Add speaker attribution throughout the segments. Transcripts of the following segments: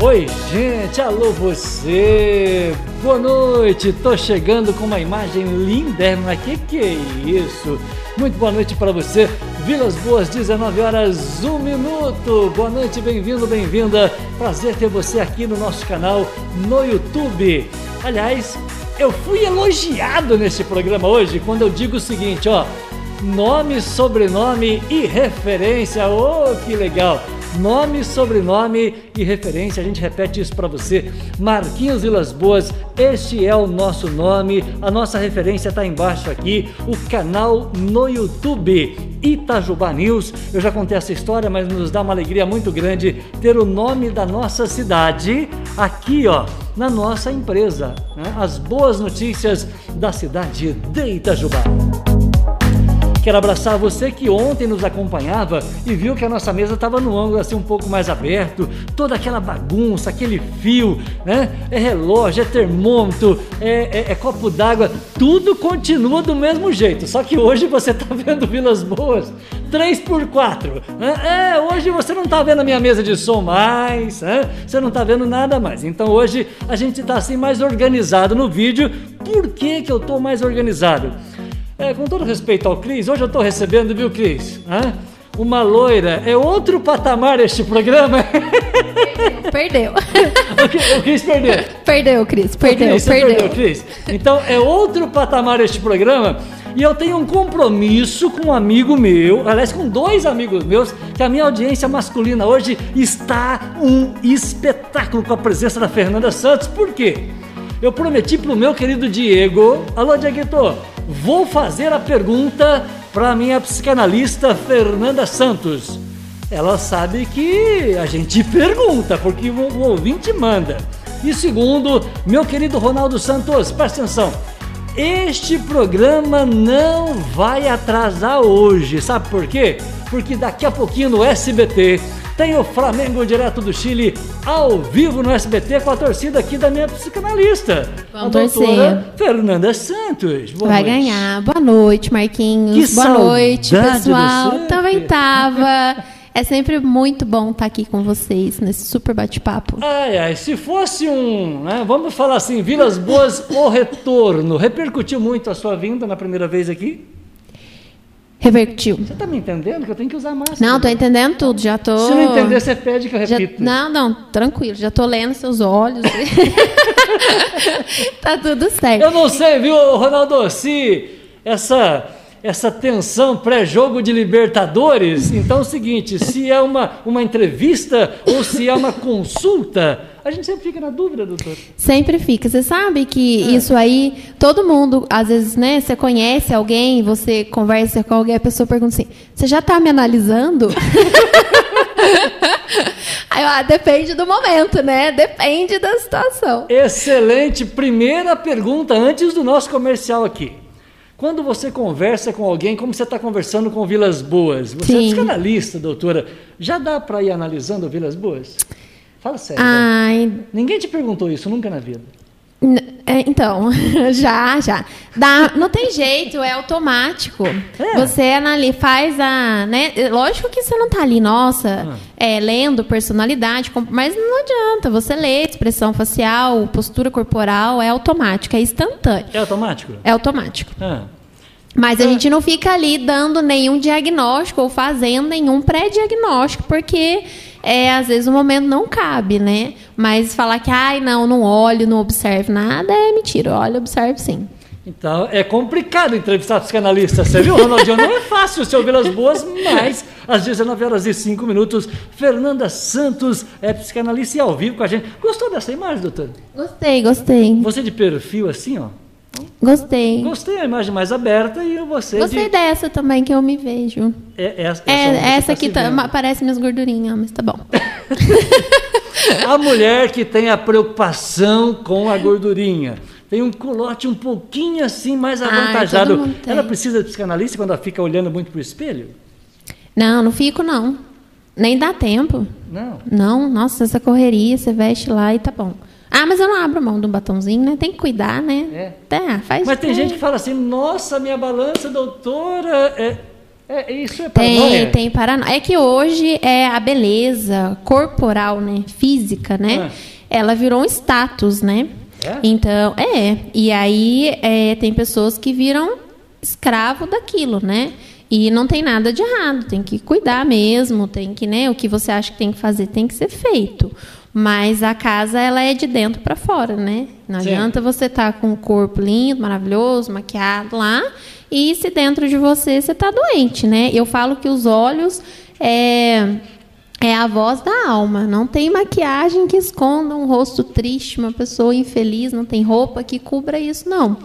Speaker 1: Oi, gente, alô você! Boa noite! Tô chegando com uma imagem linda, que que é isso? Muito boa noite para você. Vilas Boas, 19 horas, 1 minuto. Boa noite, bem-vindo, bem-vinda. Prazer ter você aqui no nosso canal no YouTube. Aliás, eu fui elogiado nesse programa hoje quando eu digo o seguinte, ó, nome, sobrenome e referência. Oh, que legal! Nome, sobrenome e referência, a gente repete isso para você. Marquinhos Vilas Boas, este é o nosso nome, a nossa referência está embaixo aqui, o canal no YouTube Itajubá News. Eu já contei essa história, mas nos dá uma alegria muito grande ter o nome da nossa cidade aqui, ó, na nossa empresa. Né? As boas notícias da cidade de Itajubá. Quero abraçar você que ontem nos acompanhava e viu que a nossa mesa estava no ângulo assim um pouco mais aberto, toda aquela bagunça, aquele fio, né? É relógio, é termômetro, é, é, é copo d'água, tudo continua do mesmo jeito. Só que hoje você está vendo Vilas Boas 3x4. Né? É, hoje você não está vendo a minha mesa de som mais, né? você não está vendo nada mais. Então hoje a gente está assim mais organizado no vídeo. Por que, que eu estou mais organizado? É, com todo respeito ao Cris, hoje eu estou recebendo, viu, Cris? Hã? Uma loira. É outro patamar este programa.
Speaker 2: Perdeu.
Speaker 1: o, Cris perdeu.
Speaker 2: Perdeu, Cris. Perdeu,
Speaker 1: Cris,
Speaker 2: perdeu.
Speaker 1: perdeu Cris. Então, é outro patamar este programa. E eu tenho um compromisso com um amigo meu, aliás, com dois amigos meus, que a minha audiência masculina hoje está um espetáculo com a presença da Fernanda Santos. Por quê? Eu prometi pro meu querido Diego, alô Dieguito, vou fazer a pergunta para minha psicanalista Fernanda Santos. Ela sabe que a gente pergunta, porque o, ouvinte manda. E segundo, meu querido Ronaldo Santos, presta atenção. Este programa não vai atrasar hoje, sabe por quê? Porque daqui a pouquinho no SBT tem o Flamengo direto do Chile ao vivo no SBT com a torcida aqui da minha psicanalista.
Speaker 2: Vamos a doutora
Speaker 1: torcer. Fernanda Santos.
Speaker 2: Boa Vai noite. ganhar. Boa noite, Marquinhos. Que Boa noite, pessoal. Também tava. É sempre muito bom estar aqui com vocês nesse super bate-papo.
Speaker 1: Ai, ai, se fosse um, né, vamos falar assim, Vilas Boas, o retorno, repercutiu muito a sua vinda na primeira vez aqui?
Speaker 2: Revertiu.
Speaker 1: Você está me entendendo que eu tenho que usar máscara?
Speaker 2: Não, estou entendendo tudo. Já tô.
Speaker 1: Se não entender, você pede que eu repita.
Speaker 2: Já... Não, não, tranquilo. Já estou lendo seus olhos. tá tudo certo.
Speaker 1: Eu não sei, viu, Ronaldo? Se essa essa tensão pré-jogo de Libertadores. Então é o seguinte, se é uma, uma entrevista ou se é uma consulta, a gente sempre fica na dúvida, doutor.
Speaker 2: Sempre fica. Você sabe que é. isso aí, todo mundo, às vezes, né, você conhece alguém, você conversa com alguém, a pessoa pergunta assim, você já está me analisando? Aí, ah, depende do momento, né? Depende da situação.
Speaker 1: Excelente. Primeira pergunta antes do nosso comercial aqui. Quando você conversa com alguém, como você está conversando com Vilas Boas, você é Sim. é psicanalista, doutora, já dá para ir analisando Vilas Boas? Fala sério. Ai. Ninguém te perguntou isso nunca na vida.
Speaker 2: É, então, já, já. Dá, não tem jeito, é automático. É. Você ali faz a. Né? Lógico que você não está ali, nossa, ah. é, lendo personalidade, mas não adianta. Você lê expressão facial, postura corporal, é automático, é instantâneo.
Speaker 1: É automático?
Speaker 2: É automático. Ah. Mas a ah. gente não fica ali dando nenhum diagnóstico ou fazendo nenhum pré-diagnóstico, porque é, às vezes o momento não cabe, né? Mas falar que, ai, não, não olho, não observo nada, é mentira. Olha, observo sim.
Speaker 1: Então, é complicado entrevistar psicanalista, você viu, Ronaldinho? Não é fácil você ouvir as boas, mas às 19 horas e 5 minutos, Fernanda Santos é psicanalista e ao vivo com a gente. Gostou dessa imagem, doutor?
Speaker 2: Gostei, gostei.
Speaker 1: Você de perfil assim, ó?
Speaker 2: Gostei.
Speaker 1: Gostei, a imagem mais aberta e você.
Speaker 2: Gostei
Speaker 1: de...
Speaker 2: dessa também que eu me vejo.
Speaker 1: É, essa,
Speaker 2: é, essa, aqui tá, parece minhas gordurinhas, mas tá bom.
Speaker 1: a mulher que tem a preocupação com a gordurinha. Tem um culote um pouquinho assim mais avantajado. Ai, ela precisa de psicanalista quando ela fica olhando muito para o espelho?
Speaker 2: Não, não fico não. Nem dá tempo.
Speaker 1: Não.
Speaker 2: Não, nossa, essa correria, você veste lá e tá bom. Ah, mas eu não abro mão de um batonzinho, né? Tem que cuidar, né?
Speaker 1: É.
Speaker 2: Tá, faz
Speaker 1: Mas tem gente que fala assim, nossa, minha balança, doutora. É... É, isso é
Speaker 2: paranoia? Tem, tem paranoia. É que hoje é a beleza corporal, né? Física, né? É. Ela virou um status, né? É? Então, é. E aí é, tem pessoas que viram escravo daquilo, né? E não tem nada de errado, tem que cuidar mesmo, tem que, né? O que você acha que tem que fazer tem que ser feito. Mas a casa, ela é de dentro para fora, né? Não Sim. adianta você estar tá com o corpo lindo, maravilhoso, maquiado lá, e se dentro de você você está doente, né? Eu falo que os olhos é, é a voz da alma. Não tem maquiagem que esconda um rosto triste, uma pessoa infeliz, não tem roupa que cubra isso, não.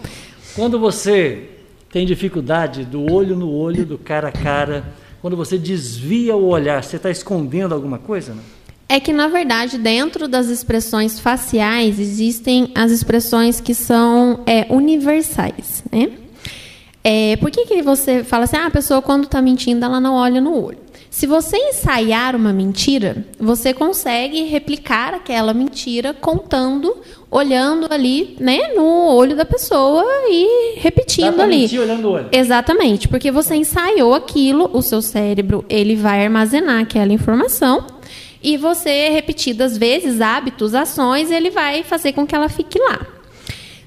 Speaker 1: Quando você tem dificuldade do olho no olho, do cara a cara, quando você desvia o olhar, você está escondendo alguma coisa, não?
Speaker 2: É que, na verdade, dentro das expressões faciais, existem as expressões que são é, universais, né? É, por que, que você fala assim, ah, a pessoa quando está mentindo, ela não olha no olho? Se você ensaiar uma mentira, você consegue replicar aquela mentira contando, olhando ali, né, no olho da pessoa e repetindo ali.
Speaker 1: Mentir olhando o olho.
Speaker 2: Exatamente, porque você ensaiou aquilo, o seu cérebro ele vai armazenar aquela informação e você repetidas vezes hábitos, ações, ele vai fazer com que ela fique lá.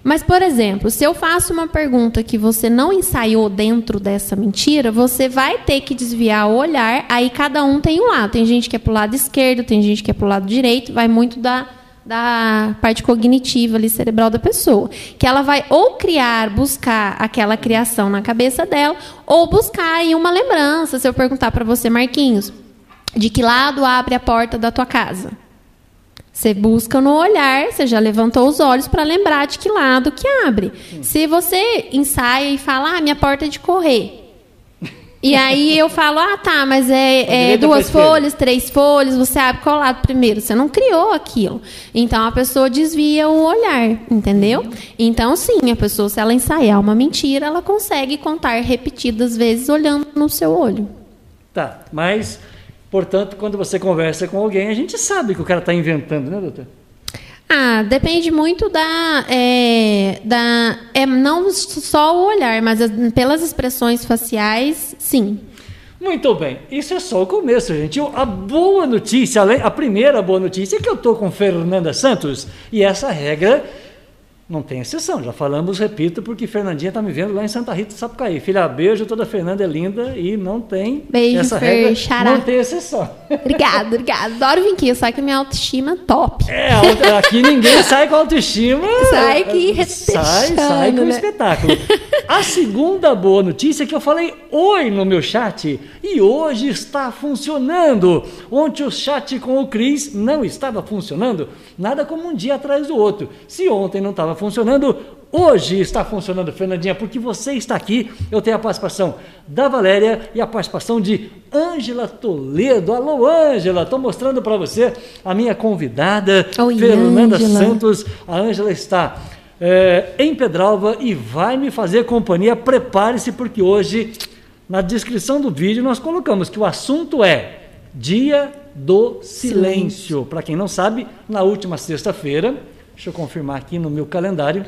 Speaker 2: Mas, por exemplo, se eu faço uma pergunta que você não ensaiou dentro dessa mentira, você vai ter que desviar o olhar, aí cada um tem um lado. Tem gente que é para o lado esquerdo, tem gente que é para o lado direito, vai muito da, da parte cognitiva ali, cerebral da pessoa. Que ela vai ou criar, buscar aquela criação na cabeça dela, ou buscar aí uma lembrança. Se eu perguntar para você, Marquinhos, de que lado abre a porta da tua casa? Você busca no olhar, você já levantou os olhos para lembrar de que lado que abre. Se você ensaia e fala, ah, minha porta é de correr. E aí eu falo, ah, tá, mas é, é duas folhas, três folhas, você abre qual lado primeiro? Você não criou aquilo. Então a pessoa desvia o olhar, entendeu? Então, sim, a pessoa, se ela ensaiar uma mentira, ela consegue contar repetidas vezes olhando no seu olho.
Speaker 1: Tá, mas Portanto, quando você conversa com alguém, a gente sabe que o cara está inventando, né, doutor?
Speaker 2: Ah, depende muito da, é, da é, não só o olhar, mas as, pelas expressões faciais, sim.
Speaker 1: Muito bem, isso é só o começo, gente. A boa notícia, a primeira boa notícia é que eu estou com Fernanda Santos e essa regra não tem exceção, já falamos, repito, porque Fernandinha está me vendo lá em Santa Rita, Sapucaí. Filha, beijo, toda Fernanda é linda e não tem
Speaker 2: beijo,
Speaker 1: essa
Speaker 2: Fer,
Speaker 1: regra,
Speaker 2: xará.
Speaker 1: não tem exceção.
Speaker 2: Obrigada, obrigada. Adoro vir aqui, só que minha autoestima é top.
Speaker 1: É, aqui ninguém sai com autoestima.
Speaker 2: Sai que
Speaker 1: Sai, sai com né? espetáculo. A segunda boa notícia é que eu falei oi no meu chat e hoje está funcionando. Ontem o chat com o Cris não estava funcionando, nada como um dia atrás do outro. Se ontem não estava funcionando, hoje está funcionando, Fernandinha, porque você está aqui. Eu tenho a participação da Valéria e a participação de Ângela Toledo. Alô, Ângela, estou mostrando para você a minha convidada,
Speaker 2: Oi,
Speaker 1: Fernanda Angela. Santos. A Ângela está é, em Pedralva e vai me fazer companhia. Prepare-se, porque hoje, na descrição do vídeo, nós colocamos que o assunto é Dia do Silêncio. Silêncio. Para quem não sabe, na última sexta-feira Deixa eu confirmar aqui no meu calendário.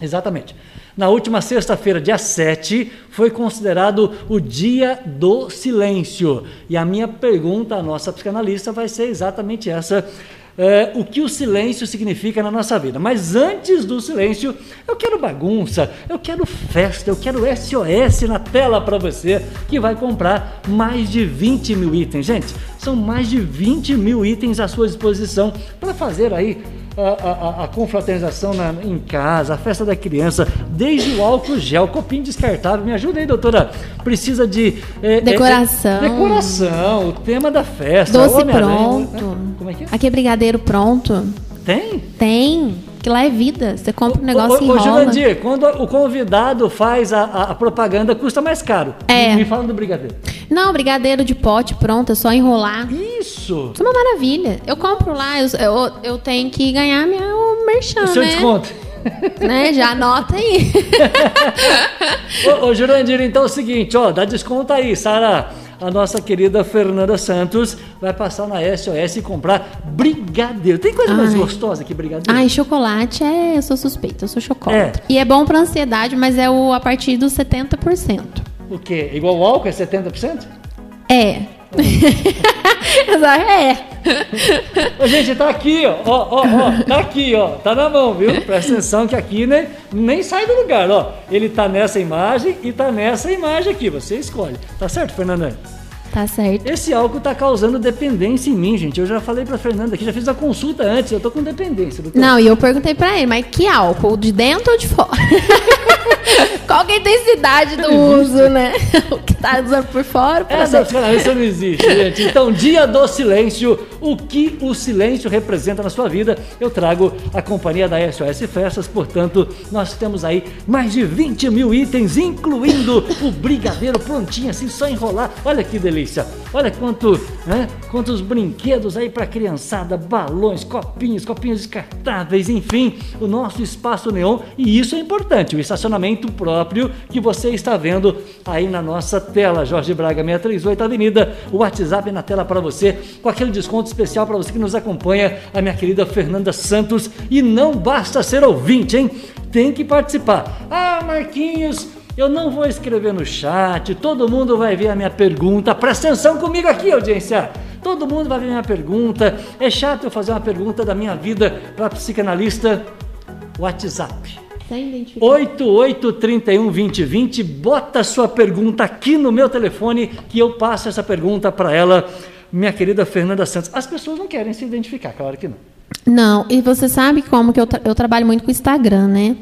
Speaker 1: Exatamente. Na última sexta-feira, dia 7, foi considerado o Dia do Silêncio. E a minha pergunta à nossa psicanalista vai ser exatamente essa é, o que o silêncio significa na nossa vida. Mas antes do silêncio, eu quero bagunça, eu quero festa, eu quero SOS na tela para você que vai comprar mais de 20 mil itens. Gente, são mais de 20 mil itens à sua disposição para fazer aí a, a, a confraternização na, em casa, a festa da criança, desde o álcool gel, copinho descartável. Me ajuda aí, doutora. Precisa de.
Speaker 2: É, decoração.
Speaker 1: É, é, decoração, o tema da festa.
Speaker 2: Doce pronto. Né? Como é que é? Aqui é brigadeiro pronto.
Speaker 1: Tem?
Speaker 2: Tem. Que lá é vida. Você compra um negócio
Speaker 1: ô, ô, e Jurandir, quando o convidado faz a, a, propaganda, custa mais caro.
Speaker 2: É.
Speaker 1: Me fala do brigadeiro.
Speaker 2: Não, brigadeiro de pote pronto, é só enrolar.
Speaker 1: Isso!
Speaker 2: Isso é uma maravilha. Eu compro lá, eu, eu, eu tenho que ganhar meu merchan, o
Speaker 1: seu
Speaker 2: né?
Speaker 1: desconto.
Speaker 2: né? Já anota aí.
Speaker 1: ô, ô, Jurandir, então é o seguinte, ó, dá desconto aí, Sara a nossa querida Fernanda Santos vai passar na SOS e comprar brigadeiro. Tem coisa Ai. mais gostosa que brigadeiro?
Speaker 2: Ai, chocolate é. Eu sou suspeita, eu sou chocolate. É. E é bom para ansiedade, mas é o a partir dos 70%.
Speaker 1: O quê? Igual o álcool é 70%?
Speaker 2: É. é.
Speaker 1: Ô, gente, tá aqui, ó. Ó, ó. Tá aqui, ó. Tá na mão, viu? Presta atenção que aqui né, nem sai do lugar, ó. Ele tá nessa imagem e tá nessa imagem aqui. Você escolhe. Tá certo, Fernanda?
Speaker 2: Tá certo.
Speaker 1: Esse álcool tá causando dependência em mim, gente. Eu já falei pra Fernanda aqui, já fiz a consulta antes, eu tô com dependência.
Speaker 2: Doutor. Não, e eu perguntei pra ele, mas que álcool? De dentro ou de fora? Qual que é a intensidade do uso, né? o que tá usando por fora?
Speaker 1: Essa psicanalista não existe, gente. Então, dia do silêncio, o que o silêncio representa na sua vida, eu trago a companhia da SOS Festas, portanto, nós temos aí mais de 20 mil itens, incluindo o brigadeiro prontinho, assim, só enrolar. Olha que delícia. Olha quanto, né? Quantos brinquedos aí para criançada, balões, copinhos, copinhos descartáveis, enfim, o nosso espaço neon. E isso é importante, o estacionamento próprio que você está vendo aí na nossa tela. Jorge Braga 638 Avenida, o WhatsApp na tela para você, com aquele desconto especial para você que nos acompanha, a minha querida Fernanda Santos. E não basta ser ouvinte, hein? Tem que participar. Ah, Marquinhos eu não vou escrever no chat, todo mundo vai ver a minha pergunta. Presta atenção comigo aqui, audiência. Todo mundo vai ver a minha pergunta. É chato eu fazer uma pergunta da minha vida para psicanalista. WhatsApp. 88312020, bota sua pergunta aqui no meu telefone que eu passo essa pergunta para ela, minha querida Fernanda Santos. As pessoas não querem se identificar, claro que não.
Speaker 2: Não, e você sabe como que eu, tra eu trabalho muito com o Instagram, né?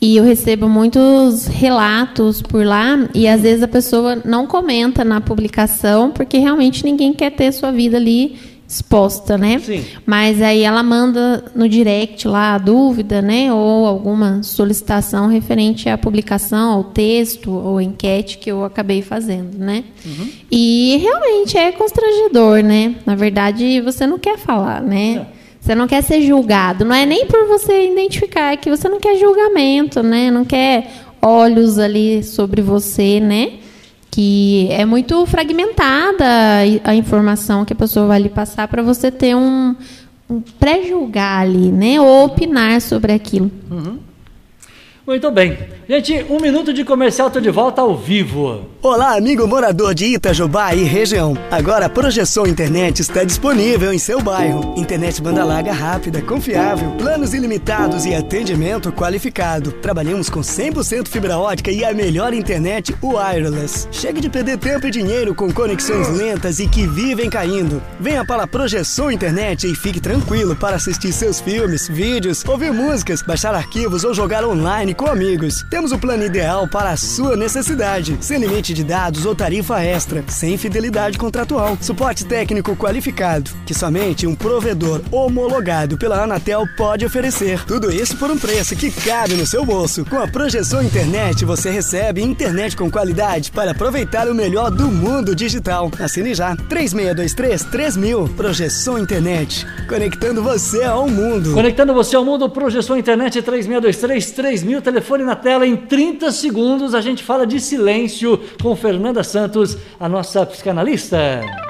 Speaker 2: E eu recebo muitos relatos por lá e às vezes a pessoa não comenta na publicação porque realmente ninguém quer ter sua vida ali exposta, né?
Speaker 1: Sim.
Speaker 2: Mas aí ela manda no direct lá a dúvida, né? Ou alguma solicitação referente à publicação, ao texto ou enquete que eu acabei fazendo, né? Uhum. E realmente é constrangedor, né? Na verdade, você não quer falar, né? É. Você não quer ser julgado. Não é nem por você identificar, é que você não quer julgamento, né? Não quer olhos ali sobre você, né? Que é muito fragmentada a informação que a pessoa vai lhe passar para você ter um, um pré-julgar ali, né? Ou opinar sobre aquilo.
Speaker 1: Uhum. Muito bem. Gente, um minuto de comercial, tô de volta ao vivo.
Speaker 3: Olá, amigo morador de Itajubá e região. Agora a Projeção Internet está disponível em seu bairro. Internet banda larga rápida, confiável, planos ilimitados e atendimento qualificado. Trabalhamos com 100% fibra ótica e a melhor internet wireless. Chegue de perder tempo e dinheiro com conexões lentas e que vivem caindo. Venha para a Projeção Internet e fique tranquilo para assistir seus filmes, vídeos, ouvir músicas, baixar arquivos ou jogar online com amigos. Temos o plano ideal para a sua necessidade, sem limite de dados ou tarifa extra, sem fidelidade contratual, suporte técnico qualificado, que somente um provedor homologado pela Anatel pode oferecer. Tudo isso por um preço que cabe no seu bolso. Com a projeção internet, você recebe internet com qualidade para aproveitar o melhor do mundo digital. Assine já. 3623 3000. Projeção Internet. Conectando você ao mundo.
Speaker 1: Conectando você ao mundo, Projeção Internet 3623 3000 telefone na tela. Em 30 segundos a gente fala de silêncio com Fernanda Santos, a nossa psicanalista.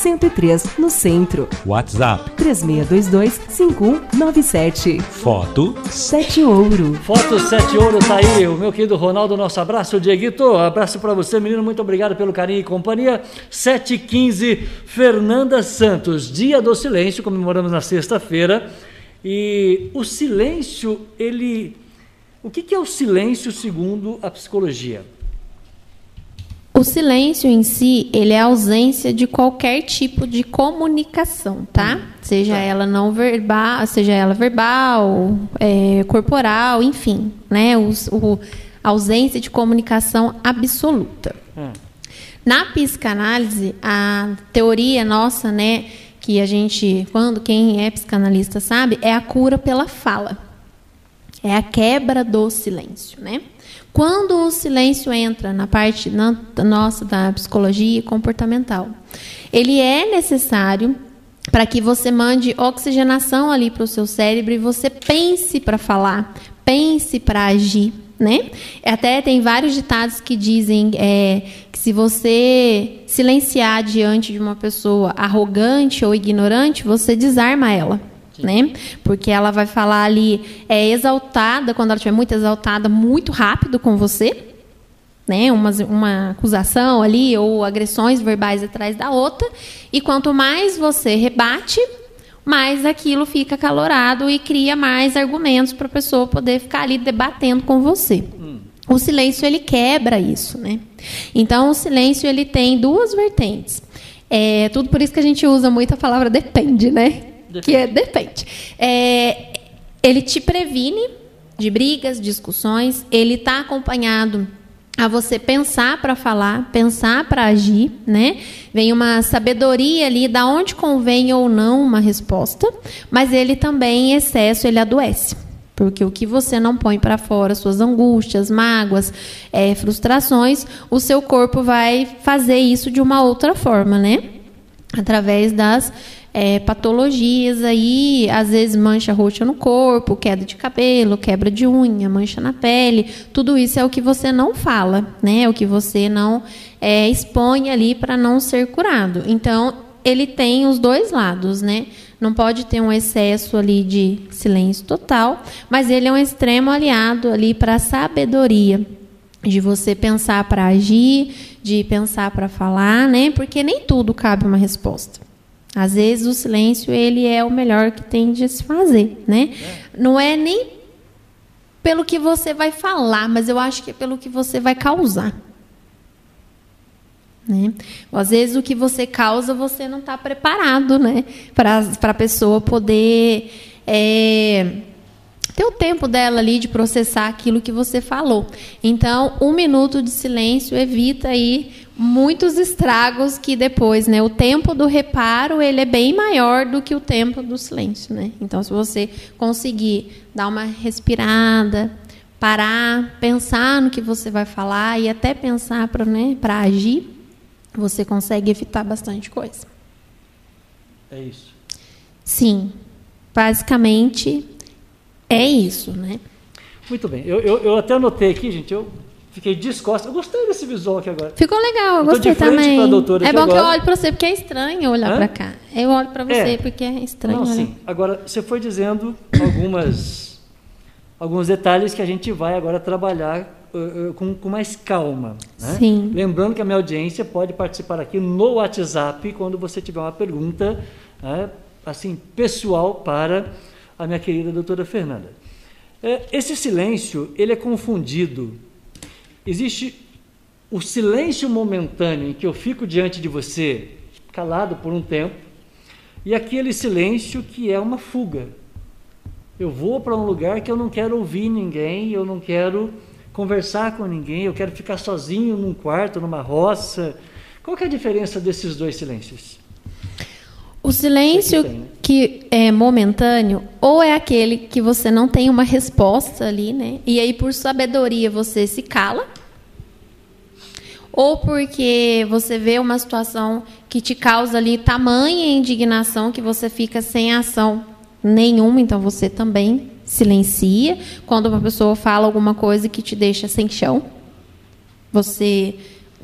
Speaker 4: 103, no centro.
Speaker 5: WhatsApp
Speaker 4: 3622-5197.
Speaker 5: Foto
Speaker 4: 7 Ouro.
Speaker 1: Foto 7 Ouro tá aí, o meu querido Ronaldo, nosso abraço, Dieguito, abraço para você, menino, muito obrigado pelo carinho e companhia. 715, Fernanda Santos, Dia do Silêncio, comemoramos na sexta-feira. E o silêncio, ele. O que, que é o silêncio segundo a psicologia?
Speaker 2: O silêncio em si, ele é a ausência de qualquer tipo de comunicação, tá? Hum, seja tá. ela não verbal, seja ela verbal, é, corporal, enfim, né? O, o, ausência de comunicação absoluta. Hum. Na psicanálise, a teoria nossa, né, que a gente, quando quem é psicanalista sabe, é a cura pela fala. É a quebra do silêncio, né? Quando o silêncio entra na parte na, nossa da psicologia comportamental, ele é necessário para que você mande oxigenação ali para o seu cérebro e você pense para falar, pense para agir, né? Até tem vários ditados que dizem é, que se você silenciar diante de uma pessoa arrogante ou ignorante, você desarma ela. Né? Porque ela vai falar ali é exaltada, quando ela estiver muito exaltada, muito rápido com você, né? Uma, uma acusação ali ou agressões verbais atrás da outra, e quanto mais você rebate, mais aquilo fica calorado e cria mais argumentos para a pessoa poder ficar ali debatendo com você. Hum. O silêncio ele quebra isso, né? Então o silêncio ele tem duas vertentes. É tudo por isso que a gente usa muito a palavra depende, né? Depende. Que é depende. É, ele te previne de brigas, discussões. Ele está acompanhado a você pensar para falar, pensar para agir, né? Vem uma sabedoria ali da onde convém ou não uma resposta, mas ele também em excesso ele adoece. Porque o que você não põe para fora, suas angústias, mágoas, é, frustrações, o seu corpo vai fazer isso de uma outra forma, né? Através das é, patologias aí, às vezes mancha roxa no corpo, queda de cabelo, quebra de unha, mancha na pele, tudo isso é o que você não fala, né? É o que você não é, expõe ali para não ser curado. Então, ele tem os dois lados, né? Não pode ter um excesso ali de silêncio total, mas ele é um extremo aliado ali para a sabedoria, de você pensar para agir, de pensar para falar, né? Porque nem tudo cabe uma resposta. Às vezes o silêncio ele é o melhor que tem de se fazer, né? É. Não é nem pelo que você vai falar, mas eu acho que é pelo que você vai causar. Né? Às vezes o que você causa você não está preparado, né? Para a pessoa poder é, ter o tempo dela ali de processar aquilo que você falou. Então, um minuto de silêncio evita aí muitos estragos que depois, né, o tempo do reparo ele é bem maior do que o tempo do silêncio, né? Então, se você conseguir dar uma respirada, parar, pensar no que você vai falar e até pensar para, né, para agir, você consegue evitar bastante coisa.
Speaker 1: É isso.
Speaker 2: Sim, basicamente é isso, né?
Speaker 1: Muito bem. Eu, eu, eu até anotei aqui, gente. Eu Fiquei descosta. Eu gostei desse visual aqui agora.
Speaker 2: Ficou legal, eu, gostei também. é bom agora. que eu olhe para você, porque é estranho olhar para cá. Eu olho para você é. porque é estranho. Não, sim.
Speaker 1: Agora, você foi dizendo algumas, alguns detalhes que a gente vai agora trabalhar uh, uh, com, com, mais calma. Né?
Speaker 2: Sim.
Speaker 1: Lembrando que a minha audiência pode participar aqui no WhatsApp quando você tiver uma pergunta né, assim pessoal para a minha querida doutora Fernanda. É, esse silêncio, ele é confundido Existe o silêncio momentâneo em que eu fico diante de você, calado por um tempo, e aquele silêncio que é uma fuga. Eu vou para um lugar que eu não quero ouvir ninguém, eu não quero conversar com ninguém, eu quero ficar sozinho num quarto, numa roça. Qual é a diferença desses dois silêncios?
Speaker 2: O silêncio que, né? que, é momentâneo, ou é aquele que você não tem uma resposta ali, né? E aí, por sabedoria, você se cala. Ou porque você vê uma situação que te causa ali tamanha indignação que você fica sem ação nenhuma, então você também silencia. Quando uma pessoa fala alguma coisa que te deixa sem chão, você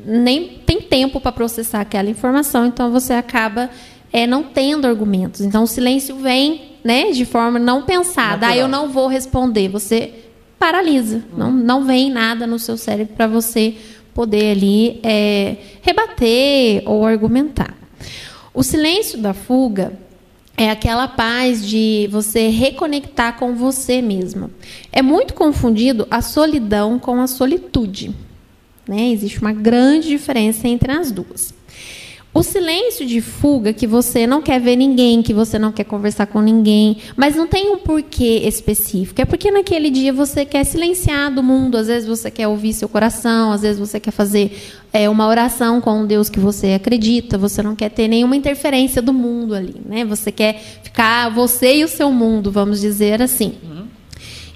Speaker 2: nem tem tempo para processar aquela informação, então você acaba é, não tendo argumentos. Então o silêncio vem né, de forma não pensada. Ah, eu não vou responder. Você paralisa. Não, não vem nada no seu cérebro para você poder ali é, rebater ou argumentar. O silêncio da fuga é aquela paz de você reconectar com você mesma. É muito confundido a solidão com a solitude. Né? Existe uma grande diferença entre as duas. O silêncio de fuga, que você não quer ver ninguém, que você não quer conversar com ninguém, mas não tem um porquê específico. É porque naquele dia você quer silenciar do mundo, às vezes você quer ouvir seu coração, às vezes você quer fazer é, uma oração com um Deus que você acredita, você não quer ter nenhuma interferência do mundo ali, né? Você quer ficar você e o seu mundo, vamos dizer assim.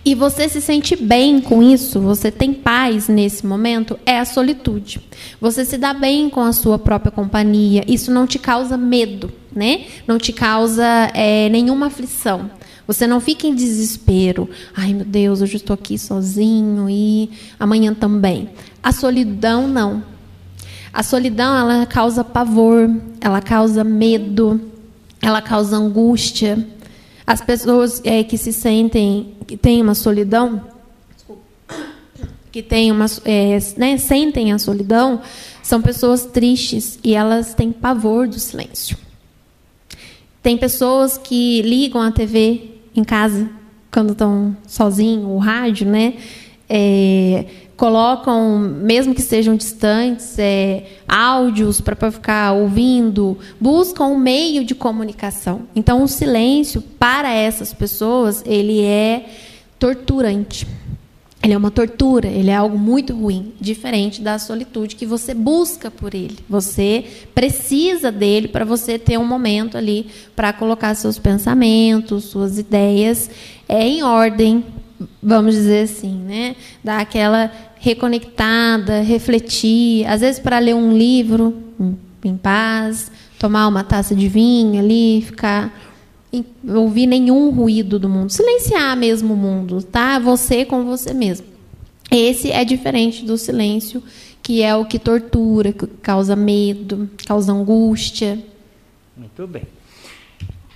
Speaker 2: E você se sente bem com isso, você tem paz nesse momento, é a solitude. Você se dá bem com a sua própria companhia, isso não te causa medo, né? Não te causa é, nenhuma aflição. Você não fica em desespero. Ai, meu Deus, hoje estou aqui sozinho e amanhã também. A solidão, não. A solidão, ela causa pavor, ela causa medo, ela causa angústia. As pessoas é, que se sentem, que têm uma solidão, que têm uma, é, né, sentem a solidão, são pessoas tristes e elas têm pavor do silêncio. Tem pessoas que ligam a TV em casa quando estão sozinhos, o rádio, né? É, colocam, mesmo que sejam distantes, é, áudios para ficar ouvindo, buscam um meio de comunicação. Então, o silêncio para essas pessoas ele é torturante. Ele é uma tortura, ele é algo muito ruim, diferente da solitude que você busca por ele. Você precisa dele para você ter um momento ali para colocar seus pensamentos, suas ideias é, em ordem, vamos dizer assim, né? Dar aquela reconectada, refletir, às vezes para ler um livro em paz, tomar uma taça de vinho ali, ficar ouvir nenhum ruído do mundo, silenciar mesmo o mundo, tá? Você com você mesmo. Esse é diferente do silêncio, que é o que tortura, que causa medo, causa angústia.
Speaker 1: Muito bem.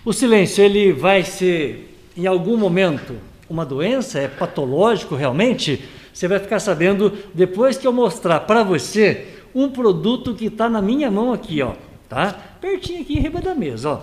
Speaker 1: O silêncio, ele vai ser, em algum momento, uma doença? É patológico realmente? Você vai ficar sabendo depois que eu mostrar para você um produto que está na minha mão aqui, ó, tá? Pertinho aqui em riba da mesa, ó.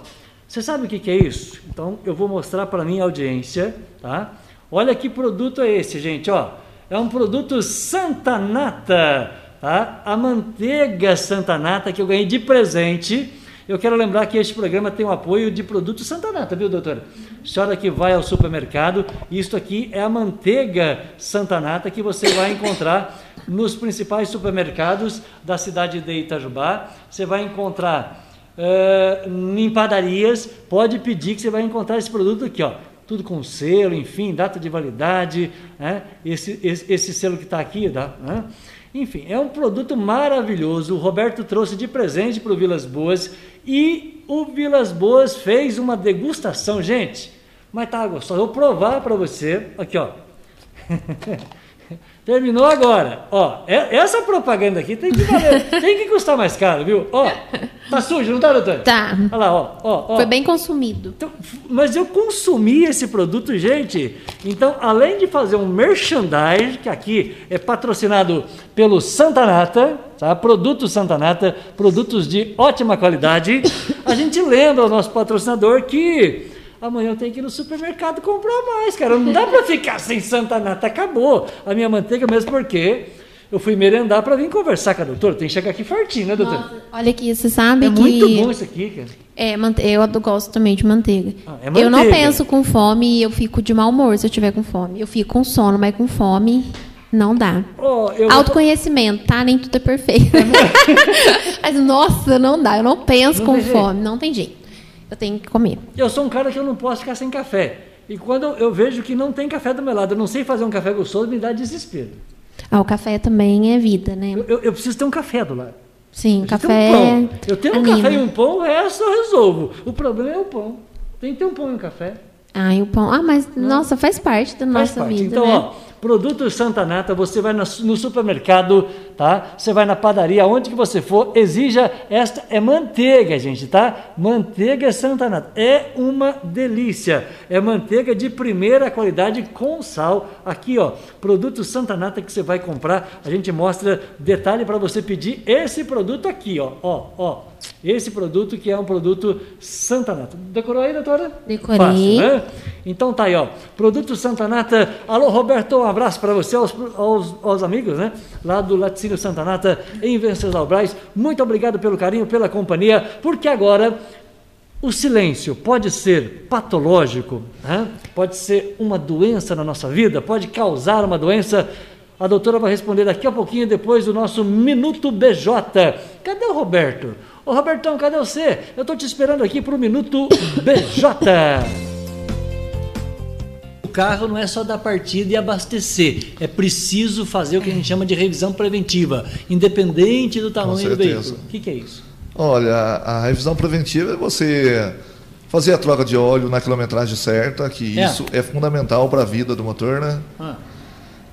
Speaker 1: Você sabe o que, que é isso? Então eu vou mostrar para minha audiência, tá? Olha que produto é esse, gente, ó. É um produto Santa Nata, tá? A manteiga Santa Nata que eu ganhei de presente. Eu quero lembrar que este programa tem o apoio de produto Santa Nata, viu, doutora? A senhora que vai ao supermercado, isto aqui é a manteiga Santa Nata que você vai encontrar nos principais supermercados da cidade de Itajubá. Você vai encontrar uh, em padarias, pode pedir que você vai encontrar esse produto aqui, ó. Tudo com selo, enfim, data de validade, né? esse, esse, esse selo que está aqui, né? enfim, é um produto maravilhoso. O Roberto trouxe de presente para o Vilas Boas e o Vilas Boas fez uma degustação, gente. Mas tá gostoso. Eu vou provar para você. Aqui, ó. Terminou agora. Ó, é, essa propaganda aqui tem que valer, tem que custar mais caro, viu? Ó, tá sujo, não tá, doutor?
Speaker 2: Tá.
Speaker 1: Olha lá, ó, ó, ó.
Speaker 2: Foi bem consumido.
Speaker 1: Então, mas eu consumi esse produto, gente. Então, além de fazer um merchandise, que aqui é patrocinado pelo Santa Nata, tá? Produtos Santa Nata, produtos de ótima qualidade, a gente lembra ao nosso patrocinador que amanhã eu tenho que ir no supermercado comprar mais, cara. Não dá para ficar sem Santa Nata, acabou a minha manteiga mesmo porque eu fui merendar para vir conversar com a doutora. Tem que chegar aqui fartinho, né, doutora? Nossa,
Speaker 2: olha aqui, você sabe
Speaker 1: é
Speaker 2: que...
Speaker 1: É muito bom isso aqui, cara.
Speaker 2: É, eu gosto também de manteiga. Ah, é manteiga. Eu não penso com fome e eu fico de mau humor se eu tiver com fome. Eu fico com sono, mas com fome não dá. Oh, Autoconhecimento, tá? Nem tudo é perfeito. É mas, nossa, não dá. Eu não penso não com fome. Não tem jeito eu tenho que comer.
Speaker 1: Eu sou um cara que eu não posso ficar sem café. E quando eu vejo que não tem café do meu lado, eu não sei fazer um café gostoso, me dá desespero.
Speaker 2: Ah, o café também é vida, né?
Speaker 1: Eu, eu, eu preciso ter um café do lado.
Speaker 2: Sim, café. Um
Speaker 1: eu tenho anima. um café e um pão, o resto eu resolvo. O problema é o pão. Tem que ter um pão e um café.
Speaker 2: Ah, e o pão. Ah, mas, não. nossa, faz parte da faz nossa parte. vida.
Speaker 1: Então,
Speaker 2: né?
Speaker 1: ó, Produto Santa Nata, você vai no supermercado, tá? Você vai na padaria, onde que você for, exija esta é manteiga, gente, tá? Manteiga Santa Nata. É uma delícia. É manteiga de primeira qualidade com sal. Aqui, ó, produto Santa Nata que você vai comprar, a gente mostra detalhe para você pedir esse produto aqui, ó, ó, ó. Esse produto que é um produto Santa Nata. Decorou aí, doutora?
Speaker 2: Decorei. Fácil, né?
Speaker 1: Então tá aí, ó. Produto Santa Nata. Alô, Roberto, abraço para você, aos, aos, aos, amigos, né? Lá do Laticínio Santa Nata, em Venceslau Braz. Muito obrigado pelo carinho, pela companhia, porque agora o silêncio pode ser patológico, né? pode ser uma doença na nossa vida, pode causar uma doença. A doutora vai responder daqui a pouquinho, depois do nosso Minuto BJ. Cadê o Roberto? Ô Robertão, cadê você? Eu estou te esperando aqui para o Minuto BJ carro não é só dar partida e abastecer. É preciso fazer o que a gente chama de revisão preventiva, independente do tamanho do veículo. O que, que é isso?
Speaker 6: Olha, a revisão preventiva é você fazer a troca de óleo na quilometragem certa, que é. isso é fundamental para a vida do motor, né? Ah.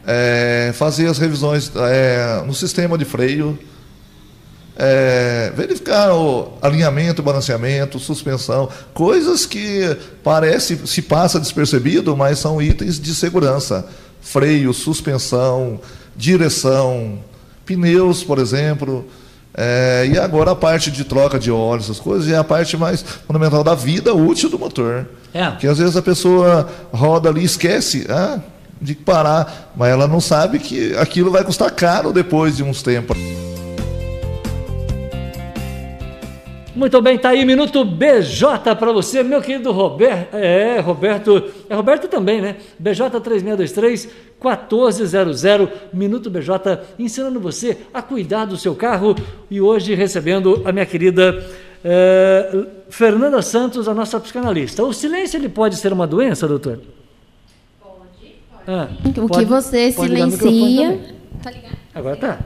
Speaker 6: É, fazer as revisões é, no sistema de freio, é, verificar o alinhamento, balanceamento, suspensão, coisas que parece se passa despercebido, mas são itens de segurança. Freio, suspensão, direção, pneus, por exemplo. É, e agora a parte de troca de óleo, essas coisas, é a parte mais fundamental da vida útil do motor. É. Porque às vezes a pessoa roda ali e esquece ah, de parar, mas ela não sabe que aquilo vai custar caro depois de uns tempos.
Speaker 1: Muito bem, tá aí Minuto BJ para você, meu querido Roberto. É, Roberto. É Roberto também, né? BJ 3623 1400. Minuto BJ ensinando você a cuidar do seu carro. E hoje recebendo a minha querida é, Fernanda Santos, a nossa psicanalista. O silêncio ele pode ser uma doença, doutor?
Speaker 2: Pode. pode. Ah, o pode, que você silencia.
Speaker 1: Tá ligado? Agora tá.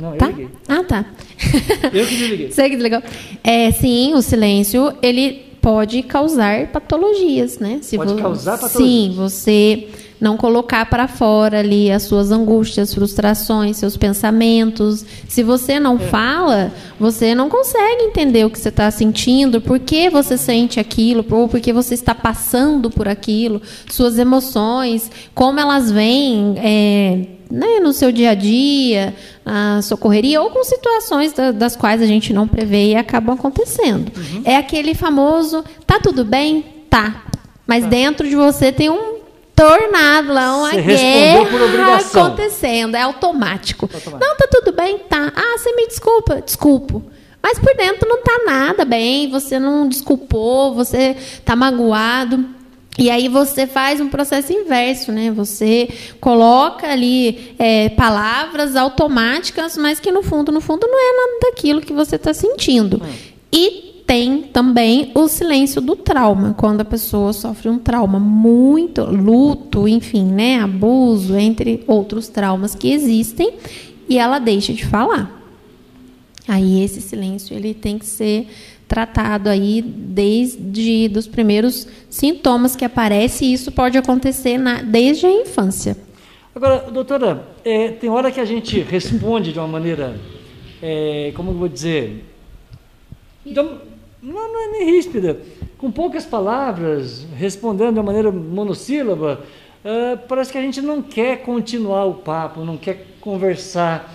Speaker 2: Não, tá? eu liguei. Ah, tá.
Speaker 1: Eu que desliguei.
Speaker 2: Você que desligou. É, sim, o silêncio, ele pode causar patologias, né?
Speaker 1: Se pode vo... causar patologias.
Speaker 2: Sim, você não colocar para fora ali as suas angústias, frustrações, seus pensamentos. Se você não é. fala, você não consegue entender o que você está sentindo, por que você sente aquilo, ou por que você está passando por aquilo, suas emoções, como elas vêm. É, né, no seu dia a dia, na socorreria, ou com situações da, das quais a gente não prevê e acabam acontecendo. Uhum. É aquele famoso, tá tudo bem? Tá. Mas tá. dentro de você tem um tornado lá, uma você guerra acontecendo. É automático. automático. Não, tá tudo bem? Tá. Ah, você me desculpa. Desculpo. Mas por dentro não tá nada bem, você não desculpou, você tá magoado. E aí você faz um processo inverso, né? Você coloca ali é, palavras automáticas, mas que no fundo, no fundo, não é nada daquilo que você está sentindo. Hum. E tem também o silêncio do trauma, quando a pessoa sofre um trauma muito, luto, enfim, né? Abuso, entre outros traumas que existem, e ela deixa de falar. Aí esse silêncio ele tem que ser tratado aí desde dos primeiros sintomas que aparecem e isso pode acontecer na, desde a infância.
Speaker 1: Agora, doutora, é, tem hora que a gente responde de uma maneira, é, como eu vou dizer, não, não é nem ríspida, com poucas palavras, respondendo de maneira monossílaba, uh, parece que a gente não quer continuar o papo, não quer conversar.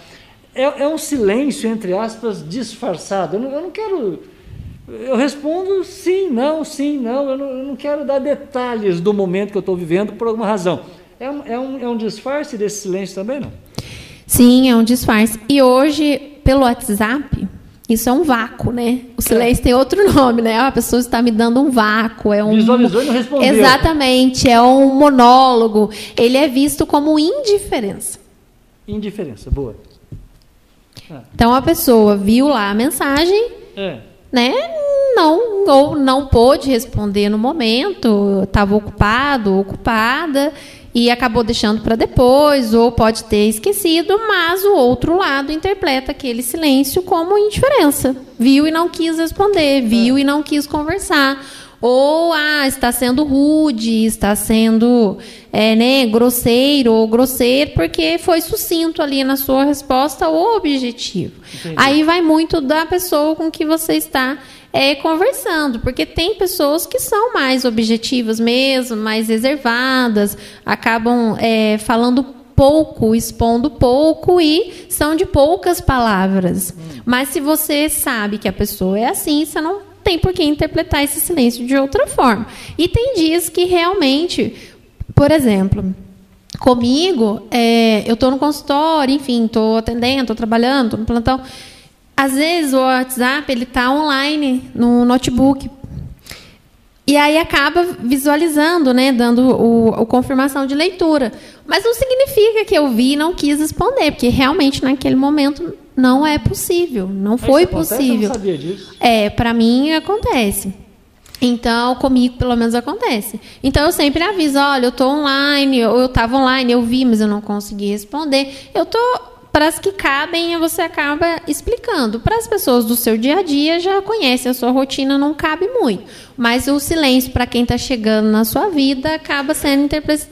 Speaker 1: É, é um silêncio, entre aspas, disfarçado. Eu não, eu não quero eu respondo sim, não, sim, não. Eu não, eu não quero dar detalhes do momento que eu estou vivendo por alguma razão. É é, um, é um disfarce desse silêncio também, não?
Speaker 2: Sim, é um disfarce. E hoje, pelo WhatsApp, isso é um vácuo, né? O silêncio é. tem outro nome, né? A pessoa está me dando um vácuo. É um...
Speaker 1: Visualizou e não respondeu.
Speaker 2: Exatamente, é um monólogo. Ele é visto como indiferença.
Speaker 1: Indiferença, boa.
Speaker 2: Ah. Então a pessoa viu lá a mensagem. É né, não ou não pôde responder no momento, estava ocupado, ocupada e acabou deixando para depois, ou pode ter esquecido, mas o outro lado interpreta aquele silêncio como indiferença. Viu e não quis responder, viu é. e não quis conversar ou ah, está sendo rude, está sendo é, né, grosseiro ou grosseiro, porque foi sucinto ali na sua resposta ou objetivo. Entendi. Aí vai muito da pessoa com que você está é, conversando, porque tem pessoas que são mais objetivas mesmo, mais reservadas, acabam é, falando pouco, expondo pouco e são de poucas palavras. Hum. Mas se você sabe que a pessoa é assim, você não tem por que interpretar esse silêncio de outra forma. E tem dias que realmente, por exemplo, comigo, é, eu estou no consultório, enfim, estou atendendo, estou trabalhando, estou no plantão. Às vezes o WhatsApp ele está online no notebook. E aí acaba visualizando, né, dando o, o, confirmação de leitura. Mas não significa que eu vi e não quis responder, porque realmente naquele momento não é possível, não foi possível. Eu não
Speaker 1: sabia disso.
Speaker 2: É, para mim acontece. Então, comigo pelo menos acontece. Então eu sempre aviso, olha, eu estou online, ou eu estava online, eu vi, mas eu não consegui responder. Eu estou para as que cabem, você acaba explicando. Para as pessoas do seu dia a dia, já conhece a sua rotina, não cabe muito. Mas o silêncio, para quem está chegando na sua vida, acaba sendo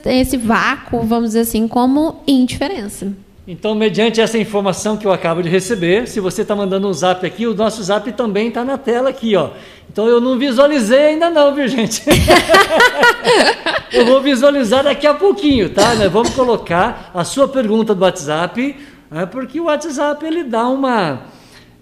Speaker 2: esse vácuo, vamos dizer assim, como indiferença.
Speaker 1: Então, mediante essa informação que eu acabo de receber, se você está mandando um zap aqui, o nosso zap também está na tela aqui, ó. Então eu não visualizei ainda não, viu gente? eu vou visualizar daqui a pouquinho, tá? Nós vamos colocar a sua pergunta do WhatsApp porque o WhatsApp ele dá uma.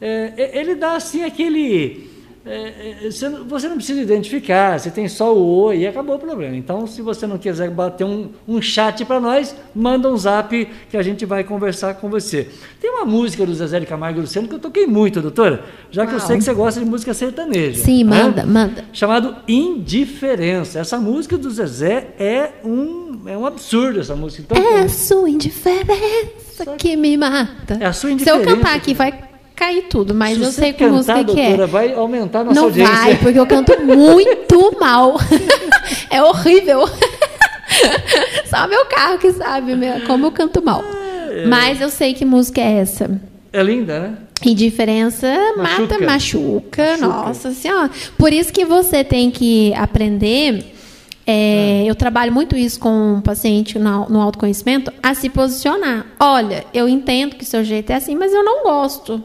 Speaker 1: É, é ele dá assim aquele. É, é você não precisa identificar, você tem só o oi e acabou o problema. Então, se você não quiser bater um, um chat para nós, manda um zap que a gente vai conversar com você. Tem uma música do Zezé de Camargo e Luciano que eu toquei muito, doutora, já que Uau. eu sei que você gosta de música sertaneja.
Speaker 2: Sim, né? manda, manda.
Speaker 1: Chamado Indiferença. Essa música do Zezé é um, é um absurdo, essa música.
Speaker 2: Então, é a sua indiferença que me mata.
Speaker 1: É a sua Se eu
Speaker 2: cantar aqui, vai cair tudo, mas
Speaker 1: Se
Speaker 2: eu sei que música
Speaker 1: doutora,
Speaker 2: que é.
Speaker 1: vai aumentar a nossa
Speaker 2: Não
Speaker 1: audiência.
Speaker 2: vai, porque eu canto muito mal. é horrível. Só meu carro que sabe como eu canto mal. É. Mas eu sei que música é essa.
Speaker 1: É linda, né?
Speaker 2: Indiferença machuca. mata, machuca, machuca. Nossa Senhora. Por isso que você tem que aprender é, eu trabalho muito isso com o um paciente no, no autoconhecimento, a se posicionar. Olha, eu entendo que o seu jeito é assim, mas eu não gosto.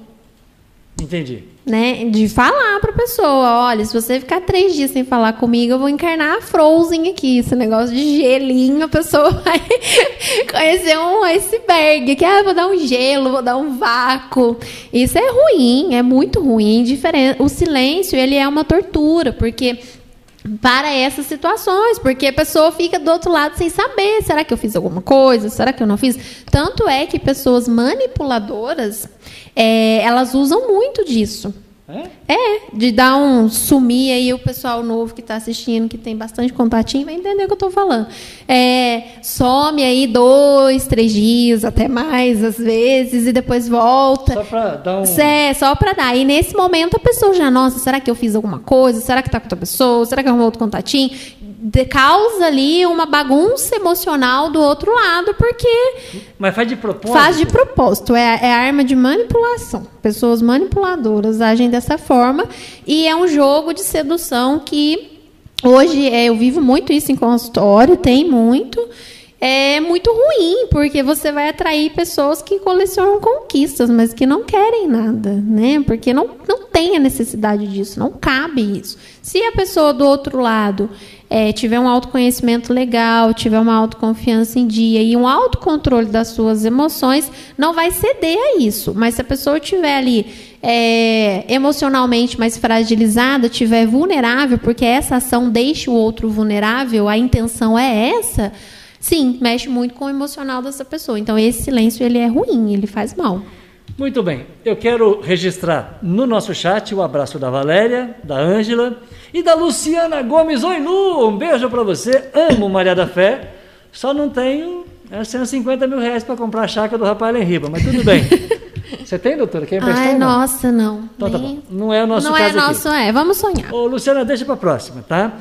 Speaker 1: Entendi.
Speaker 2: Né? De falar para a pessoa, olha, se você ficar três dias sem falar comigo, eu vou encarnar a Frozen aqui, esse negócio de gelinho, a pessoa vai conhecer um iceberg, que ah, vou dar um gelo, vou dar um vácuo. Isso é ruim, é muito ruim. Diferente. O silêncio, ele é uma tortura, porque para essas situações, porque a pessoa fica do outro lado sem saber, será que eu fiz alguma coisa, será que eu não fiz? Tanto é que pessoas manipuladoras, é, elas usam muito disso. É? é? de dar um sumir aí o pessoal novo que está assistindo, que tem bastante contatinho, vai entender o que eu estou falando. É, some aí dois, três dias, até mais às vezes, e depois volta.
Speaker 1: Só para dar um.
Speaker 2: É, só para dar. E nesse momento a pessoa já, nossa, será que eu fiz alguma coisa? Será que está com outra pessoa? Será que arrumou outro contatinho? de, causa ali uma bagunça emocional do outro lado, porque.
Speaker 1: Mas faz de propósito?
Speaker 2: Faz de propósito. É, é arma de manipulação. Pessoas manipuladoras agem dessa forma. E é um jogo de sedução que hoje é, eu vivo muito isso em consultório, tem muito é muito ruim, porque você vai atrair pessoas que colecionam conquistas, mas que não querem nada, né? Porque não, não tem a necessidade disso, não cabe isso. Se a pessoa do outro lado é, tiver um autoconhecimento legal, tiver uma autoconfiança em dia e um autocontrole das suas emoções, não vai ceder a isso. Mas se a pessoa estiver ali é, emocionalmente mais fragilizada, estiver vulnerável, porque essa ação deixa o outro vulnerável, a intenção é essa, sim, mexe muito com o emocional dessa pessoa. Então esse silêncio ele é ruim, ele faz mal.
Speaker 1: Muito bem, eu quero registrar no nosso chat o abraço da Valéria, da Ângela e da Luciana Gomes. Oi, Lu, um beijo para você. Amo Maria da Fé, só não tenho é, 150 mil reais para comprar a chácara do rapaz lá em Riba, mas tudo bem. Você tem, doutora? Quer emprestar?
Speaker 2: Ai, nossa, não.
Speaker 1: Então, tá bom. Não é o nosso
Speaker 2: não
Speaker 1: é caso
Speaker 2: Não é nosso,
Speaker 1: aqui.
Speaker 2: é. Vamos sonhar.
Speaker 1: Ô, Luciana, deixa para próxima, tá?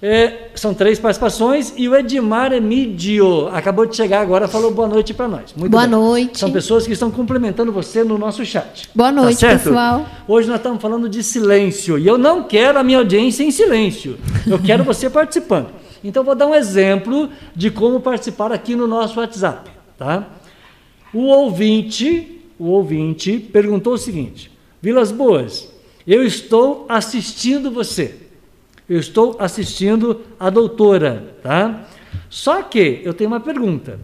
Speaker 1: É, são três participações e o Edmar Emídio acabou de chegar agora, falou boa noite para nós.
Speaker 2: Muito boa bem. noite.
Speaker 1: São pessoas que estão complementando você no nosso chat.
Speaker 2: Boa tá noite, tá pessoal.
Speaker 1: Hoje nós estamos falando de silêncio e eu não quero a minha audiência em silêncio. Eu quero você participando. Então vou dar um exemplo de como participar aqui no nosso WhatsApp, tá? O ouvinte, o ouvinte perguntou o seguinte: Vilas Boas, eu estou assistindo você. Eu estou assistindo a doutora, tá? Só que eu tenho uma pergunta.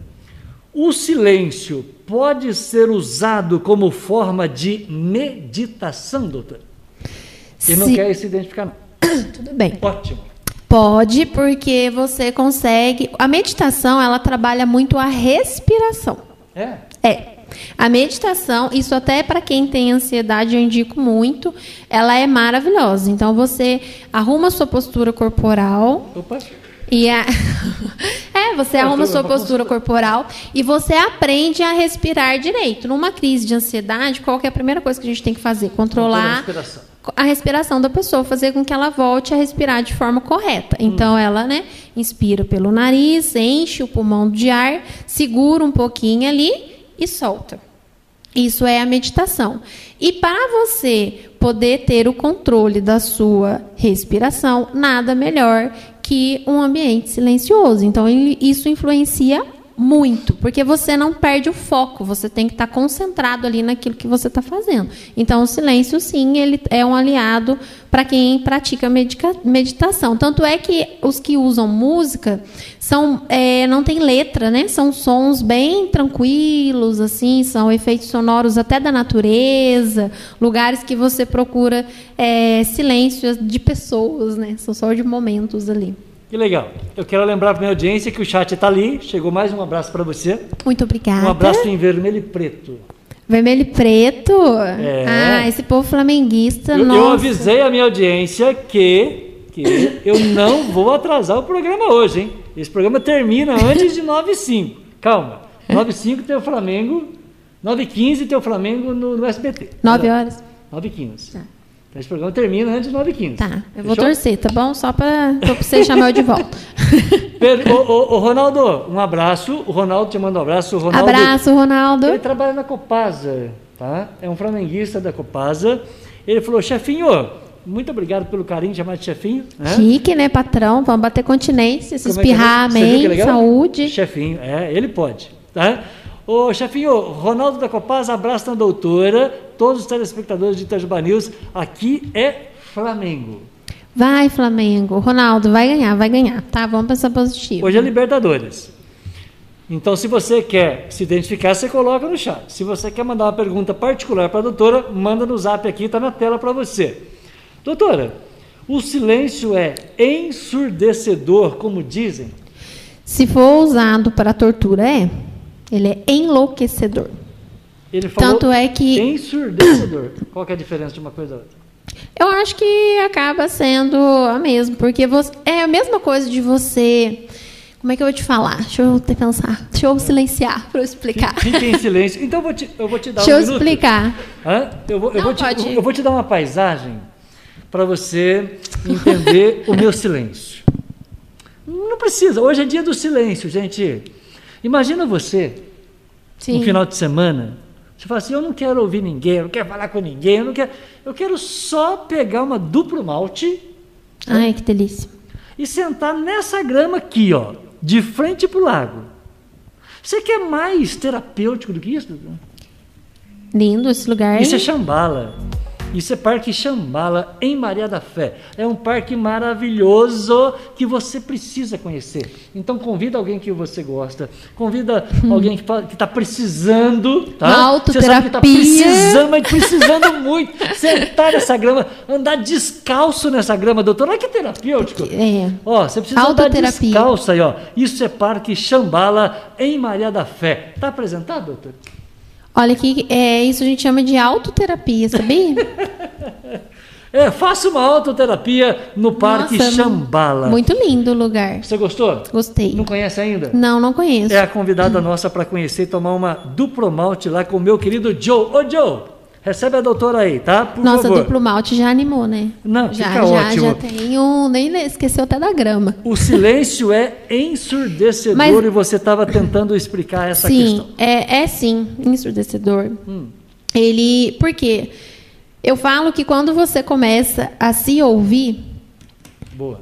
Speaker 1: O silêncio pode ser usado como forma de meditação, doutora? E não quer se identificar, não.
Speaker 2: Tudo bem.
Speaker 1: Ótimo.
Speaker 2: Pode, porque você consegue. A meditação, ela trabalha muito a respiração.
Speaker 1: É?
Speaker 2: É. A meditação, isso até para quem tem ansiedade, eu indico muito, ela é maravilhosa. Então você arruma a sua postura corporal.
Speaker 1: Opa.
Speaker 2: E a... é, você arruma a sua postura corporal e você aprende a respirar direito. Numa crise de ansiedade, qual é a primeira coisa que a gente tem que fazer? Controlar a respiração da pessoa, fazer com que ela volte a respirar de forma correta. Então, ela, né, inspira pelo nariz, enche o pulmão de ar, segura um pouquinho ali e solta. Isso é a meditação. E para você poder ter o controle da sua respiração, nada melhor que um ambiente silencioso. Então, isso influencia muito, porque você não perde o foco, você tem que estar concentrado ali naquilo que você está fazendo. Então, o silêncio, sim, ele é um aliado para quem pratica meditação. Tanto é que os que usam música são, é, não tem letra, né? São sons bem tranquilos, assim, são efeitos sonoros até da natureza, lugares que você procura é, silêncio de pessoas, né? São só de momentos ali.
Speaker 1: Que legal. Eu quero lembrar para minha audiência que o chat está ali. Chegou mais um abraço para você.
Speaker 2: Muito obrigada.
Speaker 1: Um abraço em vermelho e preto.
Speaker 2: Vermelho e preto? É. Ah, esse povo flamenguista,
Speaker 1: eu. Eu avisei a minha audiência que, que eu não vou atrasar o programa hoje, hein? Esse programa termina antes de 9 h 05. Calma. 9 h 05 tem o Flamengo, 9 h 15 tem o Flamengo no, no SBT.
Speaker 2: 9 horas.
Speaker 1: 9 h 15. Tá. Esse programa termina antes de 9h15.
Speaker 2: Tá, eu Fechou? vou torcer, tá bom? Só para você chamar eu de volta.
Speaker 1: ô, ô, Ronaldo, um abraço. O Ronaldo te manda um abraço. Ronaldo,
Speaker 2: abraço, Ronaldo.
Speaker 1: Ele trabalha na Copasa, tá? É um flamenguista da Copasa. Ele falou, chefinho, muito obrigado pelo carinho de chamar de chefinho.
Speaker 2: Né? Chique, né, patrão? Vamos bater continência, se Como é é espirrar, é amém, saúde.
Speaker 1: Chefinho, é, ele pode, tá? Ô, chefinho, Ronaldo da Copaz, abraço na doutora, todos os telespectadores de Itajuba News. Aqui é Flamengo.
Speaker 2: Vai, Flamengo. Ronaldo, vai ganhar, vai ganhar. Tá, vamos pensar positivo.
Speaker 1: Hoje é Libertadores. Então, se você quer se identificar, você coloca no chat. Se você quer mandar uma pergunta particular para a doutora, manda no zap aqui, está na tela para você. Doutora, o silêncio é ensurdecedor, como dizem?
Speaker 2: Se for usado para tortura, é. Ele é enlouquecedor.
Speaker 1: Ele falou
Speaker 2: Tanto é que.
Speaker 1: Ensurdecedor. Qual é a diferença de uma coisa a outra?
Speaker 2: Eu acho que acaba sendo a mesma, porque você, é a mesma coisa de você. Como é que eu vou te falar? Deixa eu ter pensar. Deixa eu silenciar para eu explicar.
Speaker 1: Fique em silêncio. Então eu vou te, eu vou te dar
Speaker 2: Deixa
Speaker 1: um
Speaker 2: eu minuto. explicar.
Speaker 1: Hã? Eu, vou, eu, Não, vou te, eu vou te dar uma paisagem para você entender o meu silêncio. Não precisa. Hoje é dia do silêncio, gente. Imagina você, Sim. no final de semana, você fala assim, eu não quero ouvir ninguém, eu não quero falar com ninguém, eu não quero. Eu quero só pegar uma duplo malte.
Speaker 2: Ai, né? que delícia.
Speaker 1: E sentar nessa grama aqui, ó, de frente para o lago. Você quer mais terapêutico do que isso?
Speaker 2: Lindo esse lugar.
Speaker 1: Isso é Chambala. Isso é Parque Chambala, em Maria da Fé. É um parque maravilhoso que você precisa conhecer. Então convida alguém que você gosta, convida hum. alguém que está precisando, tá?
Speaker 2: Autoterapia. Você sabe que está
Speaker 1: precisando, mas precisando muito. Sentar nessa grama, andar descalço nessa grama, doutor. Olha que terapêutico.
Speaker 2: É.
Speaker 1: Ó, você precisa andar descalço aí, ó. Isso é Parque Chambala, em Maria da Fé. Está apresentado, doutor?
Speaker 2: Olha que é, isso a gente chama de autoterapia, sabia?
Speaker 1: é, faça uma autoterapia no Parque Nossa, Chambala.
Speaker 2: Muito lindo o lugar.
Speaker 1: Você gostou?
Speaker 2: Gostei.
Speaker 1: Não conhece ainda?
Speaker 2: Não, não conheço.
Speaker 1: É a convidada nossa para conhecer e tomar uma duplo malte lá com o meu querido Joe. Ô, Joe! Recebe a doutora aí, tá?
Speaker 2: Por Nossa, favor. duplo malte já animou, né?
Speaker 1: Não,
Speaker 2: já,
Speaker 1: fica
Speaker 2: já,
Speaker 1: ótimo.
Speaker 2: Já tem um, nem esqueceu até da grama.
Speaker 1: O silêncio é ensurdecedor Mas, e você estava tentando explicar essa
Speaker 2: sim,
Speaker 1: questão.
Speaker 2: É, é sim, ensurdecedor. Hum. Ele, por quê? Eu falo que quando você começa a se ouvir,
Speaker 1: boa.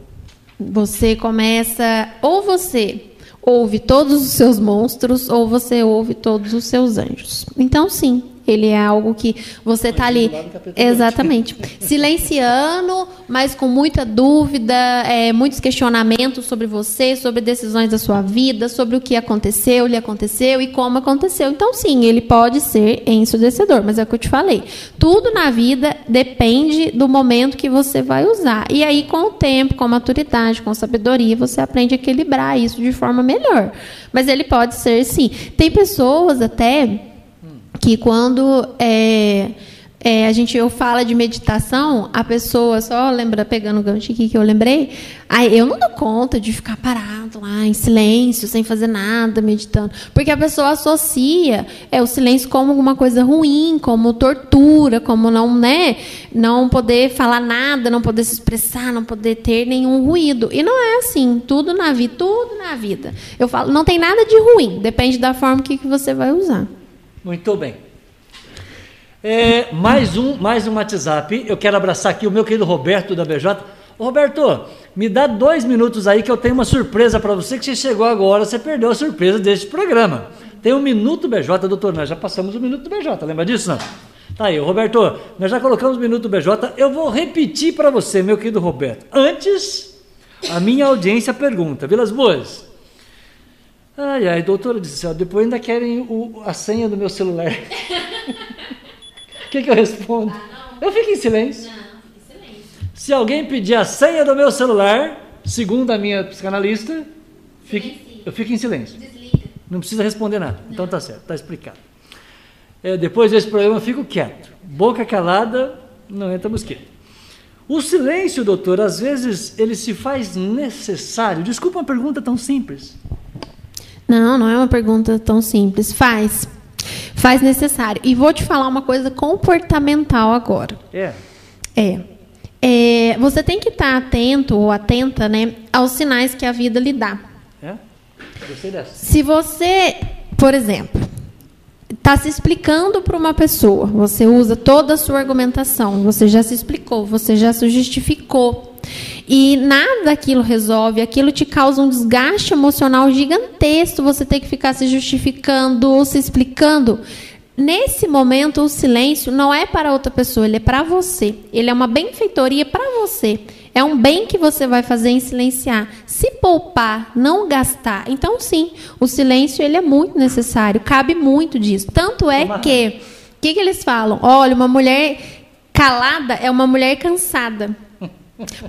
Speaker 2: Você começa ou você ouve todos os seus monstros ou você ouve todos os seus anjos. Então, sim, ele é algo que você está ali. Exatamente. Silenciando, mas com muita dúvida, é, muitos questionamentos sobre você, sobre decisões da sua vida, sobre o que aconteceu, lhe aconteceu e como aconteceu. Então, sim, ele pode ser ensurdecedor, mas é o que eu te falei. Tudo na vida depende do momento que você vai usar. E aí, com o tempo, com maturidade, com sabedoria, você aprende a equilibrar isso de forma melhor. Mas ele pode ser, sim. Tem pessoas até que quando é, é, a gente eu fala de meditação, a pessoa só lembra pegando o gancho aqui que eu lembrei, aí eu não dou conta de ficar parado lá em silêncio, sem fazer nada, meditando, porque a pessoa associa é o silêncio como alguma coisa ruim, como tortura, como não, né, não poder falar nada, não poder se expressar, não poder ter nenhum ruído. E não é assim, tudo na vida, tudo na vida. Eu falo, não tem nada de ruim, depende da forma que, que você vai usar.
Speaker 1: Muito bem. É, mais um, mais um WhatsApp. Eu quero abraçar aqui o meu querido Roberto da BJ. Roberto, me dá dois minutos aí que eu tenho uma surpresa para você que você chegou agora, você perdeu a surpresa deste programa. Tem um minuto BJ, doutor. Nós já passamos o minuto BJ, lembra disso, não? Tá aí, Roberto, nós já colocamos o minuto BJ. Eu vou repetir para você, meu querido Roberto. Antes, a minha audiência pergunta, Vilas Boas. Ai, ai, doutora do céu, depois ainda querem o, a senha do meu celular. que, que eu respondo? Ah, eu fico em silêncio. Não, fico em silêncio. Se alguém pedir a senha do meu celular, segundo a minha psicanalista, fique, eu fico em silêncio. Desliga. Não precisa responder nada. Não. Então tá certo, tá explicado. É, depois desse programa eu fico quieto. Boca calada, não entra mosquito. O silêncio, doutor, às vezes ele se faz necessário. Desculpa uma pergunta tão simples.
Speaker 2: Não, não é uma pergunta tão simples. Faz faz necessário. E vou te falar uma coisa comportamental agora.
Speaker 1: É.
Speaker 2: É. é você tem que estar atento ou atenta né, aos sinais que a vida lhe dá.
Speaker 1: É? Gostei dessa.
Speaker 2: Se você, por exemplo, está se explicando para uma pessoa, você usa toda a sua argumentação, você já se explicou, você já se justificou. E nada daquilo resolve, aquilo te causa um desgaste emocional gigantesco, você tem que ficar se justificando, se explicando. Nesse momento, o silêncio não é para outra pessoa, ele é para você. Ele é uma benfeitoria para você. É um bem que você vai fazer em silenciar. Se poupar, não gastar. Então, sim, o silêncio ele é muito necessário. Cabe muito disso. Tanto é que, o que, que eles falam? Olha, uma mulher calada é uma mulher cansada.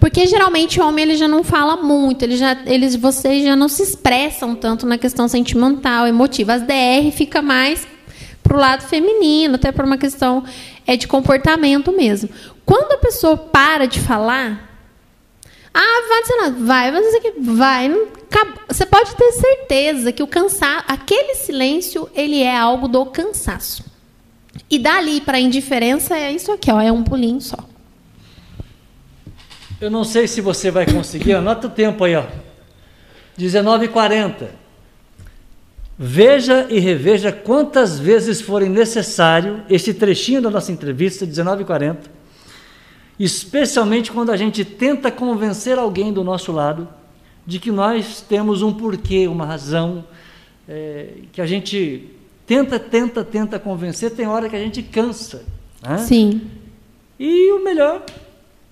Speaker 2: Porque geralmente o homem ele já não fala muito, ele já, eles, vocês já não se expressam tanto na questão sentimental, emotiva. As DR fica mais para o lado feminino, até por uma questão é de comportamento mesmo. Quando a pessoa para de falar, ah, vai dizer vai, vai dizer que vai. Não, você pode ter certeza que o cansaço, aquele silêncio, ele é algo do cansaço. E dali para indiferença é isso aqui, ó, é um pulinho só.
Speaker 1: Eu não sei se você vai conseguir, anota o tempo aí, ó. 19h40. Veja e reveja quantas vezes forem necessário este trechinho da nossa entrevista, 19h40, especialmente quando a gente tenta convencer alguém do nosso lado de que nós temos um porquê, uma razão, é, que a gente tenta, tenta, tenta convencer, tem hora que a gente cansa.
Speaker 2: Né? Sim.
Speaker 1: E o melhor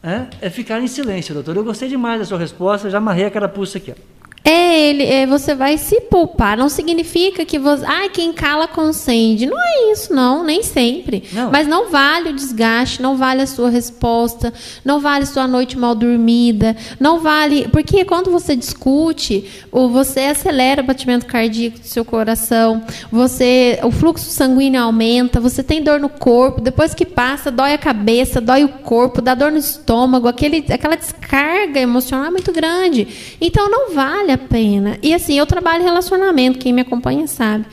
Speaker 1: é, é ficar em silêncio, doutor. Eu gostei demais da sua resposta, já amarrei a carapuça aqui. Ó.
Speaker 2: É, ele, é, você vai se poupar. Não significa que você. Ah, quem cala consente. Não é isso, não, nem sempre. Não. Mas não vale o desgaste, não vale a sua resposta, não vale sua noite mal dormida, não vale. Porque quando você discute, você acelera o batimento cardíaco do seu coração, você, o fluxo sanguíneo aumenta, você tem dor no corpo, depois que passa, dói a cabeça, dói o corpo, dá dor no estômago, aquele, aquela descarga emocional é muito grande. Então não vale vale a pena. E assim, eu trabalho relacionamento, quem me acompanha sabe.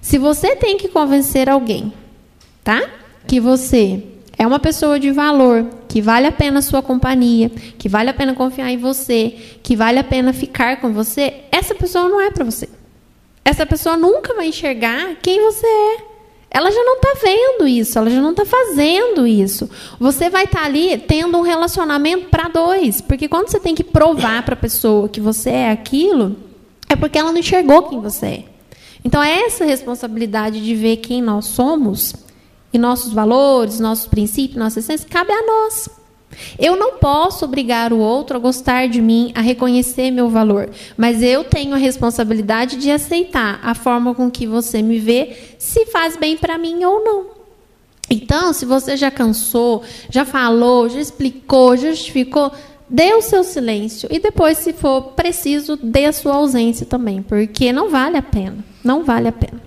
Speaker 2: Se você tem que convencer alguém, tá? Que você é uma pessoa de valor, que vale a pena a sua companhia, que vale a pena confiar em você, que vale a pena ficar com você, essa pessoa não é para você. Essa pessoa nunca vai enxergar quem você é ela já não está vendo isso, ela já não está fazendo isso. Você vai estar tá ali tendo um relacionamento para dois, porque quando você tem que provar para a pessoa que você é aquilo, é porque ela não enxergou quem você é. Então, é essa responsabilidade de ver quem nós somos e nossos valores, nossos princípios, nossa essência, cabe a nós. Eu não posso obrigar o outro a gostar de mim, a reconhecer meu valor, mas eu tenho a responsabilidade de aceitar a forma com que você me vê, se faz bem para mim ou não. Então, se você já cansou, já falou, já explicou, justificou, dê o seu silêncio e depois, se for preciso, dê a sua ausência também, porque não vale a pena. Não vale a pena.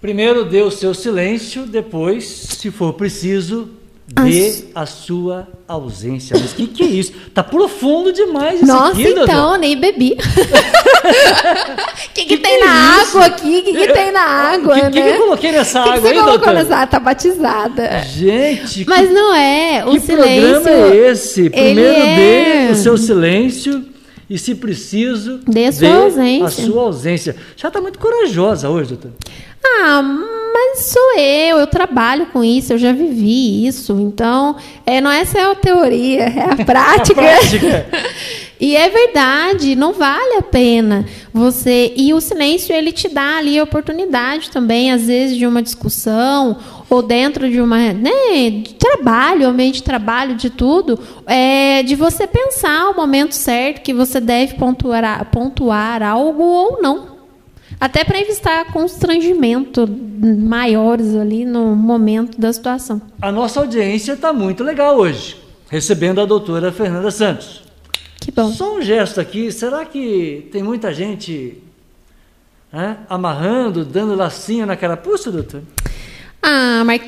Speaker 1: Primeiro dê o seu silêncio, depois, se for preciso, dê a sua ausência. Mas o que, que é isso? Tá profundo demais isso
Speaker 2: Nossa,
Speaker 1: aqui,
Speaker 2: então,
Speaker 1: doutor.
Speaker 2: nem bebi. O que, que, que, tem que na é água aqui? O que, que tem na água, né?
Speaker 1: O que, eu coloquei nessa água
Speaker 2: que você colocou
Speaker 1: doutor?
Speaker 2: nessa água? Tá batizada.
Speaker 1: Gente,
Speaker 2: Mas não é. O
Speaker 1: que
Speaker 2: silêncio.
Speaker 1: programa é esse? Primeiro
Speaker 2: é-
Speaker 1: dê o seu silêncio e, se preciso,
Speaker 2: Dê a sua ausência.
Speaker 1: a sua ausência. Já está muito corajosa hoje, doutor.
Speaker 2: Ah, mas sou eu, eu trabalho com isso, eu já vivi isso. Então, é, não essa é a teoria, é a prática.
Speaker 1: prática.
Speaker 2: e é verdade, não vale a pena você. E o silêncio ele te dá ali a oportunidade também, às vezes, de uma discussão ou dentro de uma né, de trabalho, ambiente de trabalho, de tudo, é, de você pensar o momento certo que você deve pontuar, pontuar algo ou não. Até para evitar constrangimento maiores ali no momento da situação.
Speaker 1: A nossa audiência está muito legal hoje, recebendo a doutora Fernanda Santos.
Speaker 2: Que bom.
Speaker 1: Só um gesto aqui, será que tem muita gente né, amarrando, dando lacinho na carapuça, doutor?
Speaker 2: Ah, mas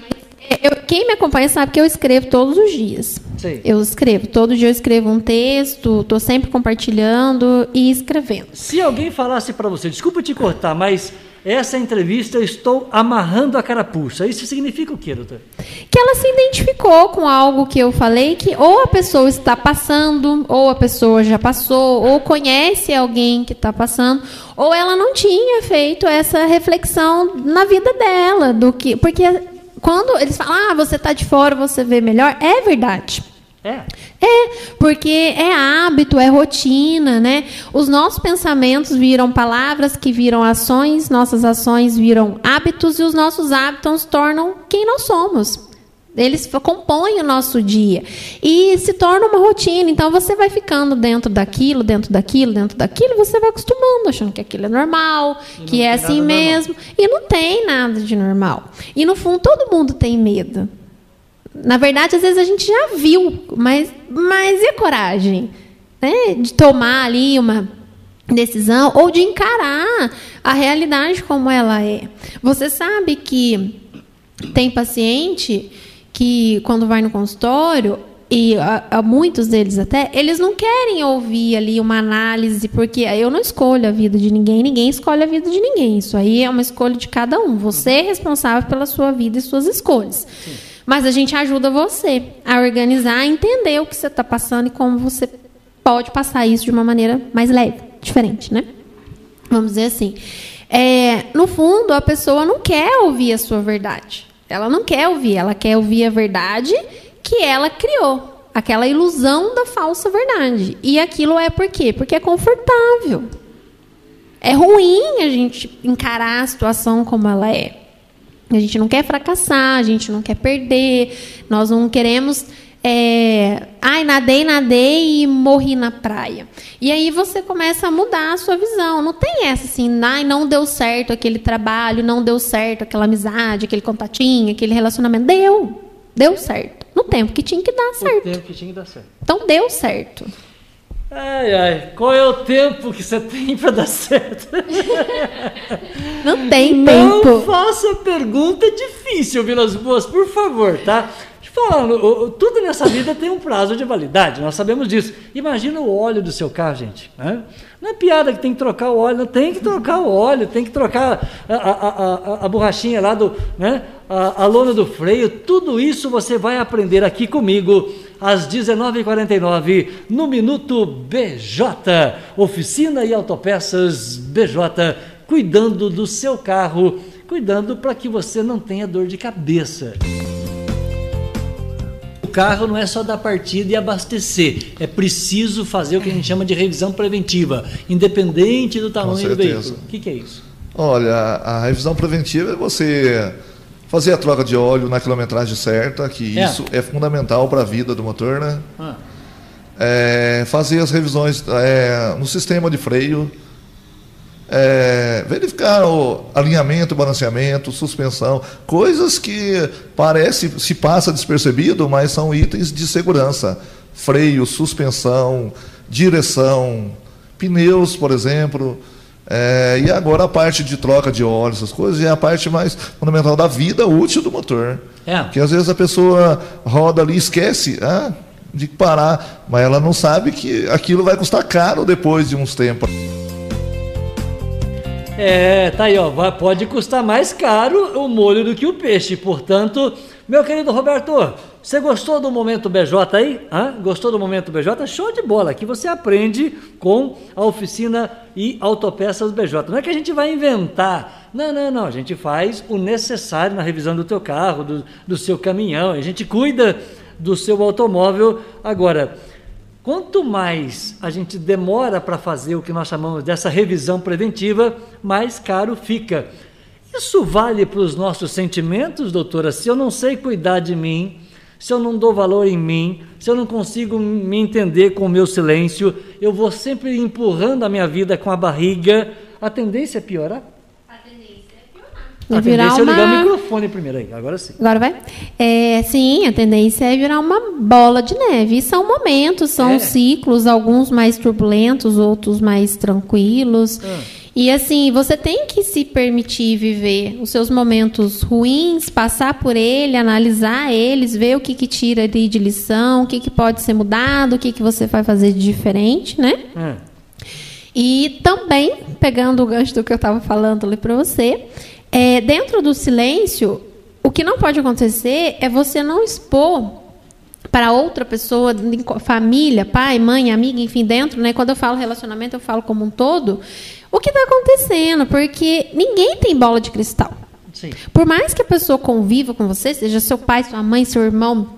Speaker 2: eu- quem me acompanha sabe que eu escrevo todos os dias.
Speaker 1: Sei.
Speaker 2: Eu escrevo, todo dia eu escrevo um texto, estou sempre compartilhando e escrevendo.
Speaker 1: Se alguém falasse para você, desculpa te cortar, mas essa entrevista eu estou amarrando a carapuça, isso significa o quê, doutor?
Speaker 2: Que ela se identificou com algo que eu falei, que ou a pessoa está passando, ou a pessoa já passou, ou conhece alguém que está passando, ou ela não tinha feito essa reflexão na vida dela, do que. Porque quando eles falam, ah, você está de fora, você vê melhor, é verdade.
Speaker 1: É.
Speaker 2: É, porque é hábito, é rotina, né? Os nossos pensamentos viram palavras que viram ações, nossas ações viram hábitos e os nossos hábitos tornam quem nós somos. Eles compõem o nosso dia e se torna uma rotina. Então você vai ficando dentro daquilo, dentro daquilo, dentro daquilo, e você vai acostumando, achando que aquilo é normal, que é assim
Speaker 1: nada normal.
Speaker 2: mesmo. E não tem nada de normal. E no fundo todo mundo tem medo. Na verdade, às vezes a gente já viu, mas, mas e a coragem? Né? De tomar ali uma decisão ou de encarar a realidade como ela é. Você sabe que tem paciente que, quando vai no consultório, e a, a muitos deles até, eles não querem ouvir ali uma análise, porque eu não escolho a vida de ninguém, ninguém escolhe a vida de ninguém. Isso aí é uma escolha de cada um. Você é responsável pela sua vida e suas escolhas. Mas a gente ajuda você a organizar, a entender o que você está passando e como você pode passar isso de uma maneira mais leve, diferente, né? Vamos dizer assim. É, no fundo, a pessoa não quer ouvir a sua verdade. Ela não quer ouvir, ela quer ouvir a verdade que ela criou. Aquela ilusão da falsa verdade. E aquilo é por quê? Porque é confortável. É ruim a gente encarar a situação como ela é. A gente não quer fracassar, a gente não quer perder, nós não queremos. É, Ai, nadei, nadei e morri na praia. E aí você começa a mudar a sua visão. Não tem essa assim, ai, não deu certo aquele trabalho, não deu certo aquela amizade, aquele contatinho, aquele relacionamento. Deu, deu certo. No tempo que tinha que dar certo.
Speaker 1: tempo que tinha que dar certo.
Speaker 2: Então deu certo.
Speaker 1: Ai, ai, qual é o tempo que você tem para dar certo?
Speaker 2: Não tem
Speaker 1: Não
Speaker 2: tempo.
Speaker 1: faça pergunta difícil, Vilas Boas, por favor, tá? Deixa eu falar, o- o- tudo nessa vida tem um prazo de validade, nós sabemos disso. Imagina o óleo do seu carro, gente. né? Não é piada que tem que trocar o óleo, tem que trocar o óleo, tem que trocar a, a- a- a- borrachinha lá do, né? A, a lona do freio, tudo isso você vai aprender aqui comigo às 19h49 no Minuto BJ, Oficina e Autopeças BJ, cuidando do seu carro, cuidando para que você não tenha dor de cabeça. O carro não é só dar partida e abastecer, é preciso fazer o que a gente chama de revisão preventiva, independente do tamanho do veículo. O que, que é isso?
Speaker 6: Olha, a revisão preventiva é você fazer a troca de óleo na quilometragem certa, que
Speaker 1: É.
Speaker 6: isso é fundamental para a vida do motor, né?
Speaker 1: Ah,
Speaker 6: É, fazer as revisões é, no sistema de freio, é, verificar o alinhamento, balanceamento, suspensão, coisas que parece se passa despercebido, mas são itens de segurança. Freio, suspensão, direção, pneus, por exemplo. É, e agora a parte de troca de óleo, essas coisas, é a parte mais fundamental da vida útil do motor. É. Porque às vezes a pessoa roda ali e esquece ah, de parar, mas ela não sabe que aquilo vai custar caro depois de uns tempos.
Speaker 1: É, tá aí, ó. Pode custar mais caro o molho do que o peixe. Portanto, meu querido Roberto, você gostou do momento BJ aí? Hã? Gostou do momento BJ? Show de bola! Aqui você aprende com a oficina e autopeças BJ. Não é que a gente vai inventar. Não, não, não. A gente faz o necessário na revisão do teu carro, do, do seu caminhão. A gente cuida do seu automóvel. Agora, Quanto mais a gente demora para fazer o que nós chamamos dessa revisão preventiva, mais caro fica. Isso vale para os nossos sentimentos, doutora? Se eu não sei cuidar de mim, se eu não dou valor em mim, se eu não consigo me entender com o meu silêncio, eu vou sempre empurrando a minha vida com a barriga, a tendência é piorar?
Speaker 2: Vai virar
Speaker 1: uma...
Speaker 2: é
Speaker 1: ligar o microfone primeiro aí, agora sim.
Speaker 2: Agora vai? É, sim, a tendência é virar uma bola de neve. E são momentos, são é. ciclos, alguns mais turbulentos, outros mais tranquilos. Ah. E assim, você tem que se permitir viver os seus momentos ruins, passar por ele, analisar eles, ver o que, que tira ali de lição, o que, que pode ser mudado, o que, que você vai fazer de diferente, né? Ah. E também, pegando o gancho do que eu estava falando ali para você, é, dentro do silêncio, o que não pode acontecer é você não expor para outra pessoa, família, pai, mãe, amiga, enfim, dentro, né? Quando eu falo relacionamento, eu falo como um todo, o que está acontecendo, porque ninguém tem bola de cristal. Sim. Por mais que a pessoa conviva com você, seja seu pai, sua mãe, seu irmão,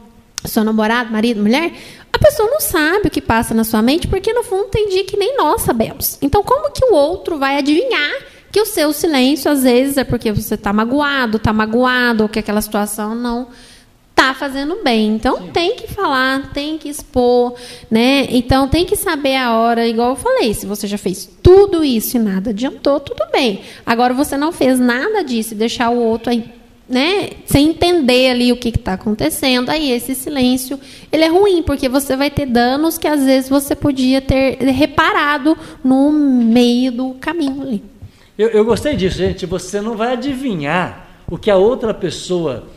Speaker 2: seu namorado, marido, mulher, a pessoa não sabe o que passa na sua mente, porque no fundo tem dia que nem nós sabemos. Então, como que o outro vai adivinhar que o seu silêncio, às vezes, é porque você está magoado, está magoado, ou que aquela situação não está fazendo bem. Então Sim. tem que falar, tem que expor, né? Então tem que saber a hora, igual eu falei, se você já fez tudo isso e nada adiantou, tudo bem. Agora você não fez nada disso e deixar o outro aí, né, sem entender ali o que está acontecendo, aí esse silêncio ele é ruim porque você vai ter danos que às vezes você podia ter reparado no meio do caminho ali.
Speaker 1: Eu, eu gostei disso, gente. Você não vai adivinhar o que a outra pessoa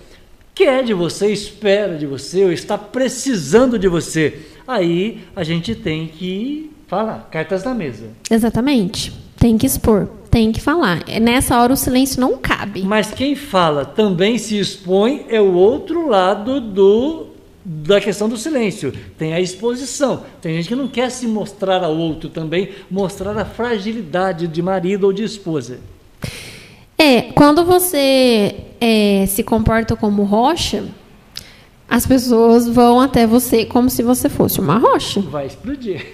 Speaker 1: quer de você, espera de você, ou está precisando de você. Aí a gente tem que falar, cartas na mesa.
Speaker 2: Exatamente. Tem que expor, tem que falar. É, nessa hora o silêncio não cabe.
Speaker 1: Mas quem fala também se expõe é o outro lado do da questão do silêncio, tem a exposição. Tem gente que não quer se mostrar ao outro também, mostrar a fragilidade de marido ou de esposa.
Speaker 2: É, quando você é, se comporta como rocha, as pessoas vão até você como se você fosse uma rocha.
Speaker 1: Vai explodir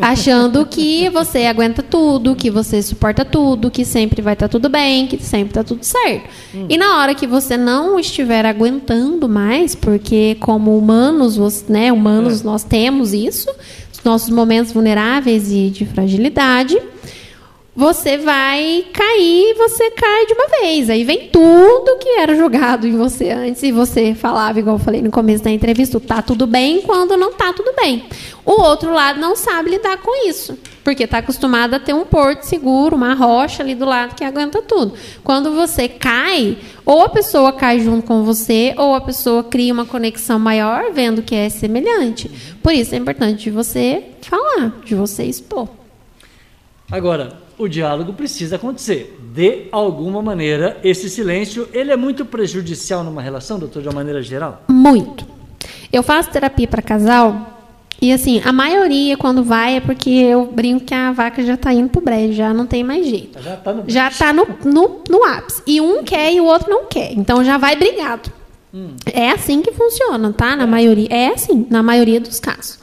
Speaker 2: achando que você aguenta tudo, que você suporta tudo, que sempre vai estar tá tudo bem, que sempre está tudo certo. Hum. E na hora que você não estiver aguentando mais, porque como humanos, né, humanos é. nós temos isso, os nossos momentos vulneráveis e de fragilidade, você vai cair, você cai de uma vez. Aí vem tudo que era jogado em você antes e você falava, igual eu falei no começo da entrevista, tá tudo bem quando não tá tudo bem. O outro lado não sabe lidar com isso, porque está acostumado a ter um porto seguro, uma rocha ali do lado que aguenta tudo. Quando você cai, ou a pessoa cai junto com você, ou a pessoa cria uma conexão maior vendo que é semelhante. Por isso é importante de você falar, de você expor.
Speaker 1: Agora, o diálogo precisa acontecer. De alguma maneira, esse silêncio, ele é muito prejudicial numa relação, doutor, de uma maneira geral?
Speaker 2: Muito. Eu faço terapia para casal e assim, a maioria quando vai é porque eu brinco que a vaca já está indo pro brejo, já não tem mais jeito. Já está no, já tá no, no, no ápice. E um quer e o outro não quer. Então já vai brigado. Hum. É assim que funciona, tá? Na é. maioria. É assim, na maioria dos casos.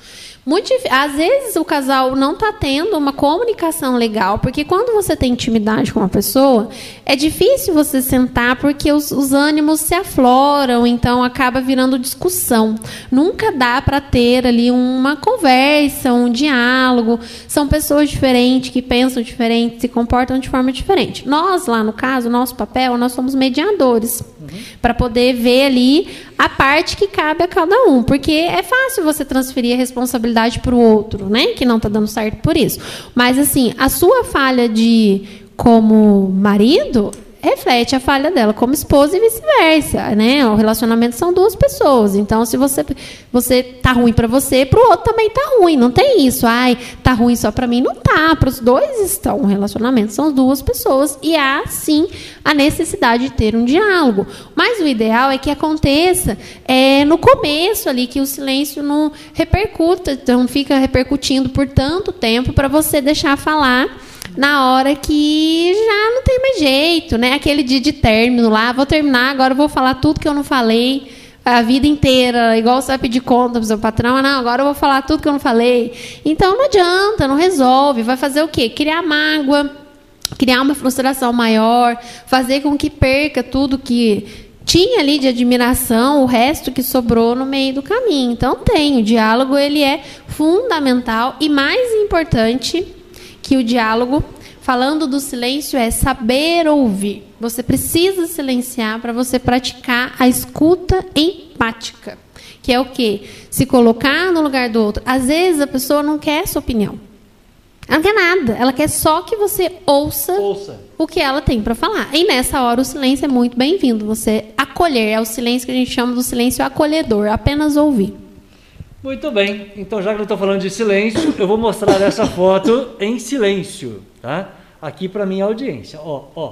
Speaker 2: Muito Às vezes o casal não está tendo uma comunicação legal, porque quando você tem intimidade com uma pessoa, é difícil você sentar porque os, os ânimos se afloram, então acaba virando discussão. Nunca dá para ter ali uma conversa, um diálogo. São pessoas diferentes, que pensam diferente, se comportam de forma diferente. Nós, lá no caso, nosso papel, nós somos mediadores. Uhum. Para poder ver ali a parte que cabe a cada um. Porque é fácil você transferir a responsabilidade necessidade para o outro, né? Que não está dando certo por isso. Mas assim, a sua falha de como marido reflete a falha dela como esposa e vice-versa, né? O relacionamento são duas pessoas. Então, se você você tá ruim para você, para o outro também tá ruim. Não tem isso. Ai, tá ruim só para mim, não tá. Para os dois estão. O relacionamento são duas pessoas e há sim a necessidade de ter um diálogo. Mas o ideal é que aconteça é, no começo ali que o silêncio não repercuta, então fica repercutindo por tanto tempo para você deixar falar na hora que já não tem mais jeito, né? Aquele dia de término lá, vou terminar, agora vou falar tudo que eu não falei a vida inteira, igual você vai pedir conta pro seu patrão, não, agora eu vou falar tudo que eu não falei. Então não adianta, não resolve. Vai fazer o quê? Criar mágoa, criar uma frustração maior, fazer com que perca tudo que tinha ali de admiração, o resto que sobrou no meio do caminho. Então tem, o diálogo ele é fundamental e mais importante que o diálogo, falando do silêncio, é saber ouvir. Você precisa silenciar para você praticar a escuta empática, que é o quê? Se colocar no lugar do outro. Às vezes a pessoa não quer sua opinião. Ela não quer nada. Ela quer só que você ouça, ouça. o que ela tem para falar. E nessa hora o silêncio é muito bem-vindo. Você acolher. É o silêncio que a gente chama do silêncio acolhedor. Apenas ouvir.
Speaker 1: Muito bem, então já que eu estou falando de silêncio, eu vou mostrar essa foto em silêncio, tá? Aqui para minha audiência, ó, ó.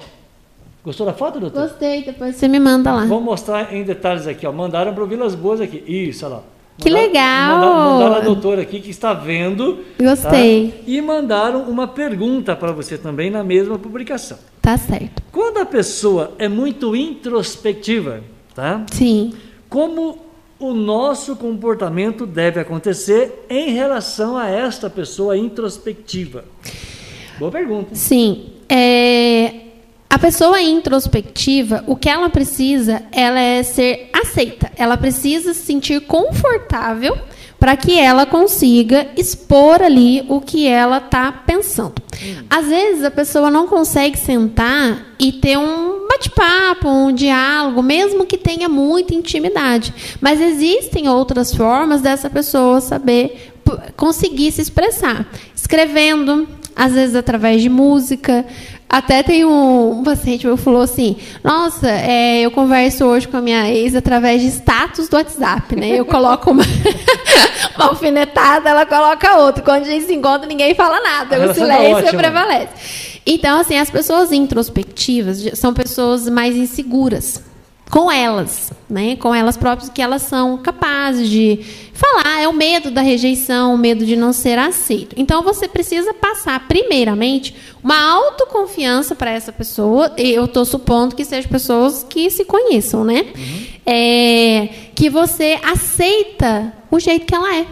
Speaker 1: Gostou da foto, doutor?
Speaker 2: Gostei, depois você me manda lá.
Speaker 1: Vou mostrar em detalhes aqui, ó. Mandaram para o Vilas Boas aqui. Isso, olha lá.
Speaker 2: Que legal!
Speaker 1: Mandaram, mandaram a doutora aqui que está vendo.
Speaker 2: Tá? Gostei. Tá?
Speaker 1: E mandaram uma pergunta para você também na mesma publicação.
Speaker 2: Tá certo.
Speaker 1: Quando a pessoa é muito introspectiva, tá?
Speaker 2: Sim.
Speaker 1: Como o nosso comportamento deve acontecer em relação a esta pessoa introspectiva? Boa pergunta.
Speaker 2: Sim. É, a pessoa introspectiva, o que ela precisa, ela é ser aceita. Ela precisa se sentir confortável para que ela consiga expor ali o que ela está pensando. Hum. Às vezes a pessoa não consegue sentar e ter um bate-papo, um diálogo, mesmo que tenha muita intimidade. Mas existem outras formas dessa pessoa saber conseguir se expressar. Escrevendo, às vezes através de música, até tem um, um paciente meu falou assim: Nossa, é, eu converso hoje com a minha ex através de status do WhatsApp, né? Eu coloco uma, uma alfinetada, ela coloca outra. Quando a gente se encontra, ninguém fala nada. O tá silêncio tá prevalece. Então, assim, as pessoas introspectivas são pessoas mais inseguras com elas, né? Com elas próprias que elas são capazes de falar. É o medo da rejeição, o medo de não ser aceito. Então você precisa passar primeiramente uma autoconfiança para essa pessoa. Eu estou supondo que sejam pessoas que se conheçam, né? Uhum. É, que você aceita o jeito que ela é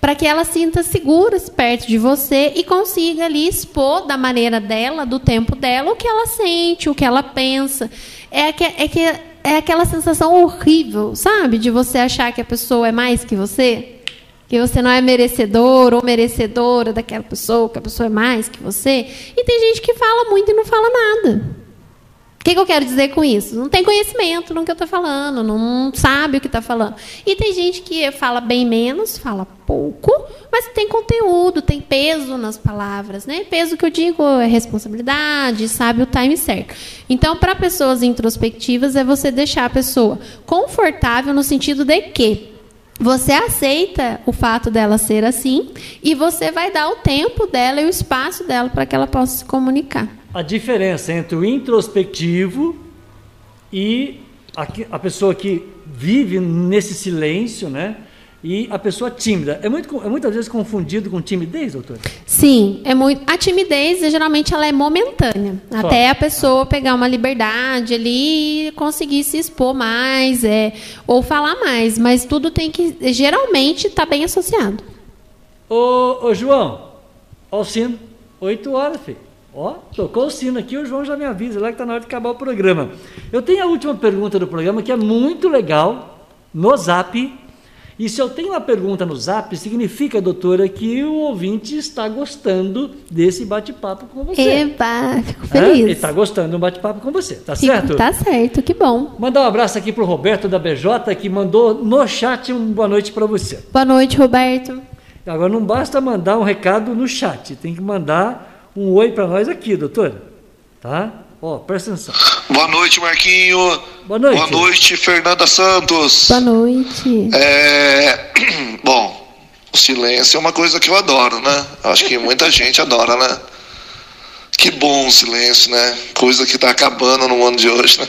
Speaker 2: para que ela sinta segura perto de você e consiga ali expor da maneira dela, do tempo dela, o que ela sente, o que ela pensa. É que, é que é aquela sensação horrível, sabe, de você achar que a pessoa é mais que você, que você não é merecedor ou merecedora daquela pessoa, que a pessoa é mais que você. E tem gente que fala muito e não fala nada. O que, que, eu quero dizer com isso? Não tem conhecimento no que eu estou falando, não sabe o que está falando. E tem gente que fala bem menos, fala pouco, mas tem conteúdo, tem peso nas palavras. Né? Peso que eu digo é responsabilidade, sabe o time certo. Então, para pessoas introspectivas, é você deixar a pessoa confortável no sentido de que você aceita o fato dela ser assim e você vai dar o tempo dela e o espaço dela para que ela possa se comunicar
Speaker 1: a diferença entre o introspectivo e a, a pessoa que vive nesse silêncio, né? E a pessoa tímida. É, muito, é muitas vezes confundido com timidez, doutor?
Speaker 2: Sim, é muito. A timidez, geralmente, ela é momentânea. Só. Até a pessoa pegar uma liberdade ali e conseguir se expor mais, é, ou falar mais. Mas tudo tem que, geralmente, estar tá bem associado.
Speaker 1: Ô, ô João, ó o sino. Oito horas, filho. Ó, tocou o sino aqui, o João já me avisa lá que está na hora de acabar o programa. Eu tenho a última pergunta do programa que é muito legal no zap. E se eu tenho uma pergunta no zap, significa, doutora, que o ouvinte está gostando desse bate-papo com você.
Speaker 2: Eba, fico feliz. É?
Speaker 1: Ele está gostando do bate-papo com você, tá fico, certo?
Speaker 2: Tá certo, que bom.
Speaker 1: Mandar um abraço aqui para o Roberto da BJ, que mandou no chat um boa noite para você.
Speaker 2: Boa noite, Roberto.
Speaker 1: Agora não basta mandar um recado no chat, tem que mandar um oi para nós aqui, doutor. Tá? Ó, presta atenção.
Speaker 7: Boa noite, Marquinho.
Speaker 1: Boa noite.
Speaker 7: Boa noite, Fernanda Santos.
Speaker 2: Boa noite.
Speaker 7: É... Bom, o silêncio é uma coisa que eu adoro, né? Acho que muita gente adora, né? Que bom o silêncio, né? Coisa que tá acabando no mundo de hoje, né?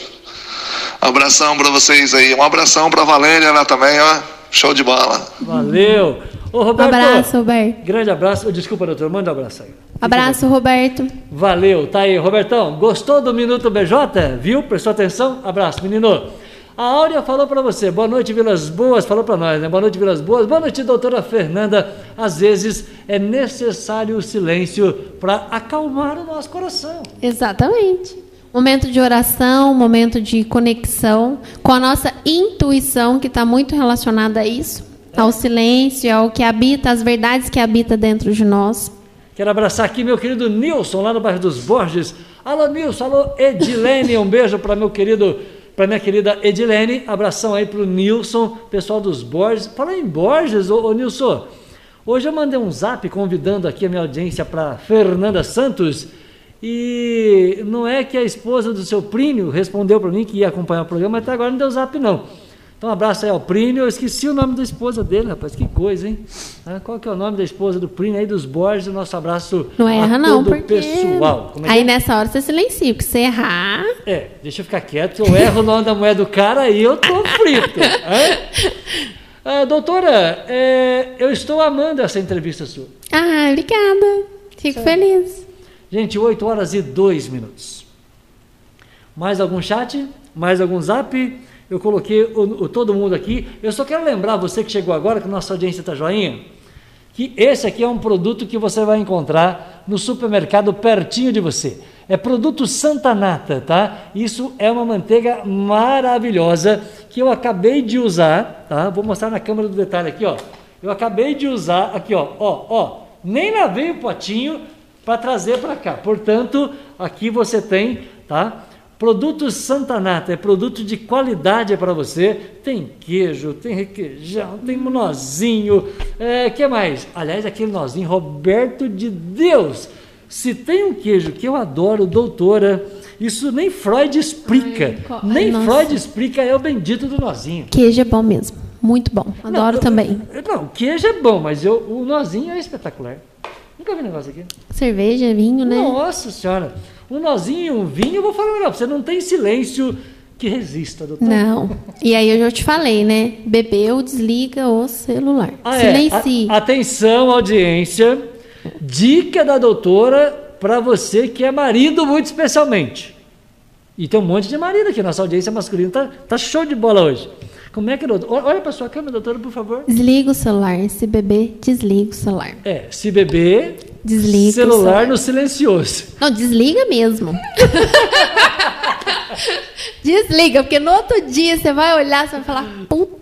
Speaker 7: Um abração para vocês aí. Um abração para Valéria lá também, ó. Show de bola.
Speaker 1: Valeu. Ô, Roberto.
Speaker 2: Um abraço, Roberto.
Speaker 1: Grande abraço. Desculpa, doutor. Manda um abraço aí.
Speaker 2: Abraço, Roberto.
Speaker 1: Valeu. Tá aí, Robertão. Gostou do Minuto BJ? Viu? Prestou atenção? Abraço, menino. A Áurea falou para você, boa noite, Vilas Boas, falou para nós, né? Boa noite, Vilas Boas. Boa noite, doutora Fernanda. Às vezes é necessário o silêncio para acalmar o nosso coração.
Speaker 2: Exatamente. Momento de oração, momento de conexão com a nossa intuição, que está muito relacionada a isso, ao silêncio, ao que habita, às verdades que habita dentro de nós.
Speaker 1: Quero abraçar aqui meu querido Nilson, lá no bairro dos Borges. Alô, Nilson, alô, Edilene, um beijo para meu querido para minha querida Edilene, abração aí para o Nilson, pessoal dos Borges. Fala em Borges, ô, ô, Nilson. Hoje eu mandei um zap convidando aqui a minha audiência para Fernanda Santos. E não é que a esposa do seu Prínio respondeu para mim que ia acompanhar o programa, até agora não deu zap não. Então, um abraço aí ao Prínio. Eu esqueci o nome da esposa dele, rapaz. Que coisa, hein? Ah, qual que é o nome da esposa do Prínio aí dos Borges? O nosso abraço
Speaker 2: Não erra, não, porque.
Speaker 1: pessoal. É
Speaker 2: Aí
Speaker 1: é?
Speaker 2: nessa hora você silencia, porque se errar.
Speaker 1: É, deixa eu ficar quieto, que eu erro o nome da mulher do cara aí eu tô frito. Ah, doutora, é, eu estou amando essa entrevista sua.
Speaker 2: Ah, obrigada. Fico feliz.
Speaker 1: Gente, 8 horas e 2 minutos. Mais algum chat? Mais algum zap? Eu coloquei o, o- todo mundo aqui. Eu só quero lembrar você que chegou agora, que nossa audiência está joinha, que esse aqui é um produto que você vai encontrar no supermercado pertinho de você. É produto Santa Nata, tá? Isso é uma manteiga maravilhosa que eu acabei de usar, tá? Vou mostrar na câmera do detalhe aqui, ó. Eu acabei de usar aqui, ó, ó, ó. Nem lavei o potinho para trazer para cá. Portanto, aqui você tem, tá? Produtos Santa Nata, é produto de qualidade para você. Tem queijo, tem requeijão, tem nozinho. É, que mais? Aliás, aquele nozinho, Roberto de Deus. Se tem um queijo que eu adoro, doutora, isso nem Freud explica.
Speaker 2: Ai,
Speaker 1: nem
Speaker 2: nossa.
Speaker 1: Freud explica, é o bendito do nozinho.
Speaker 2: Queijo é bom mesmo. Muito bom. Adoro
Speaker 1: Não,
Speaker 2: também.
Speaker 1: Não, o queijo é bom, mas eu, o nozinho é espetacular. Nunca vi um negócio aqui.
Speaker 2: Cerveja, vinho, né?
Speaker 1: Nossa senhora. Um nozinho um vinho, eu vou falar melhor. Você não tem silêncio que resista, doutor.
Speaker 2: Não. E aí eu já te falei, né? Bebeu, desliga o celular.
Speaker 1: Ah, é.
Speaker 2: Silencie.
Speaker 1: A- atenção, audiência. Dica da doutora para você que é marido, muito especialmente. E tem um monte de marido aqui. Nossa audiência masculina tá, tá show de bola hoje. Como é que, doutor? Olha para sua câmera, doutora, por favor.
Speaker 2: Desliga o celular. Se beber, desliga o celular.
Speaker 1: É, se beber,
Speaker 2: Desliga
Speaker 1: celular no silencioso.
Speaker 2: Não, desliga mesmo. desliga, porque no outro dia você vai olhar, você vai falar, puta,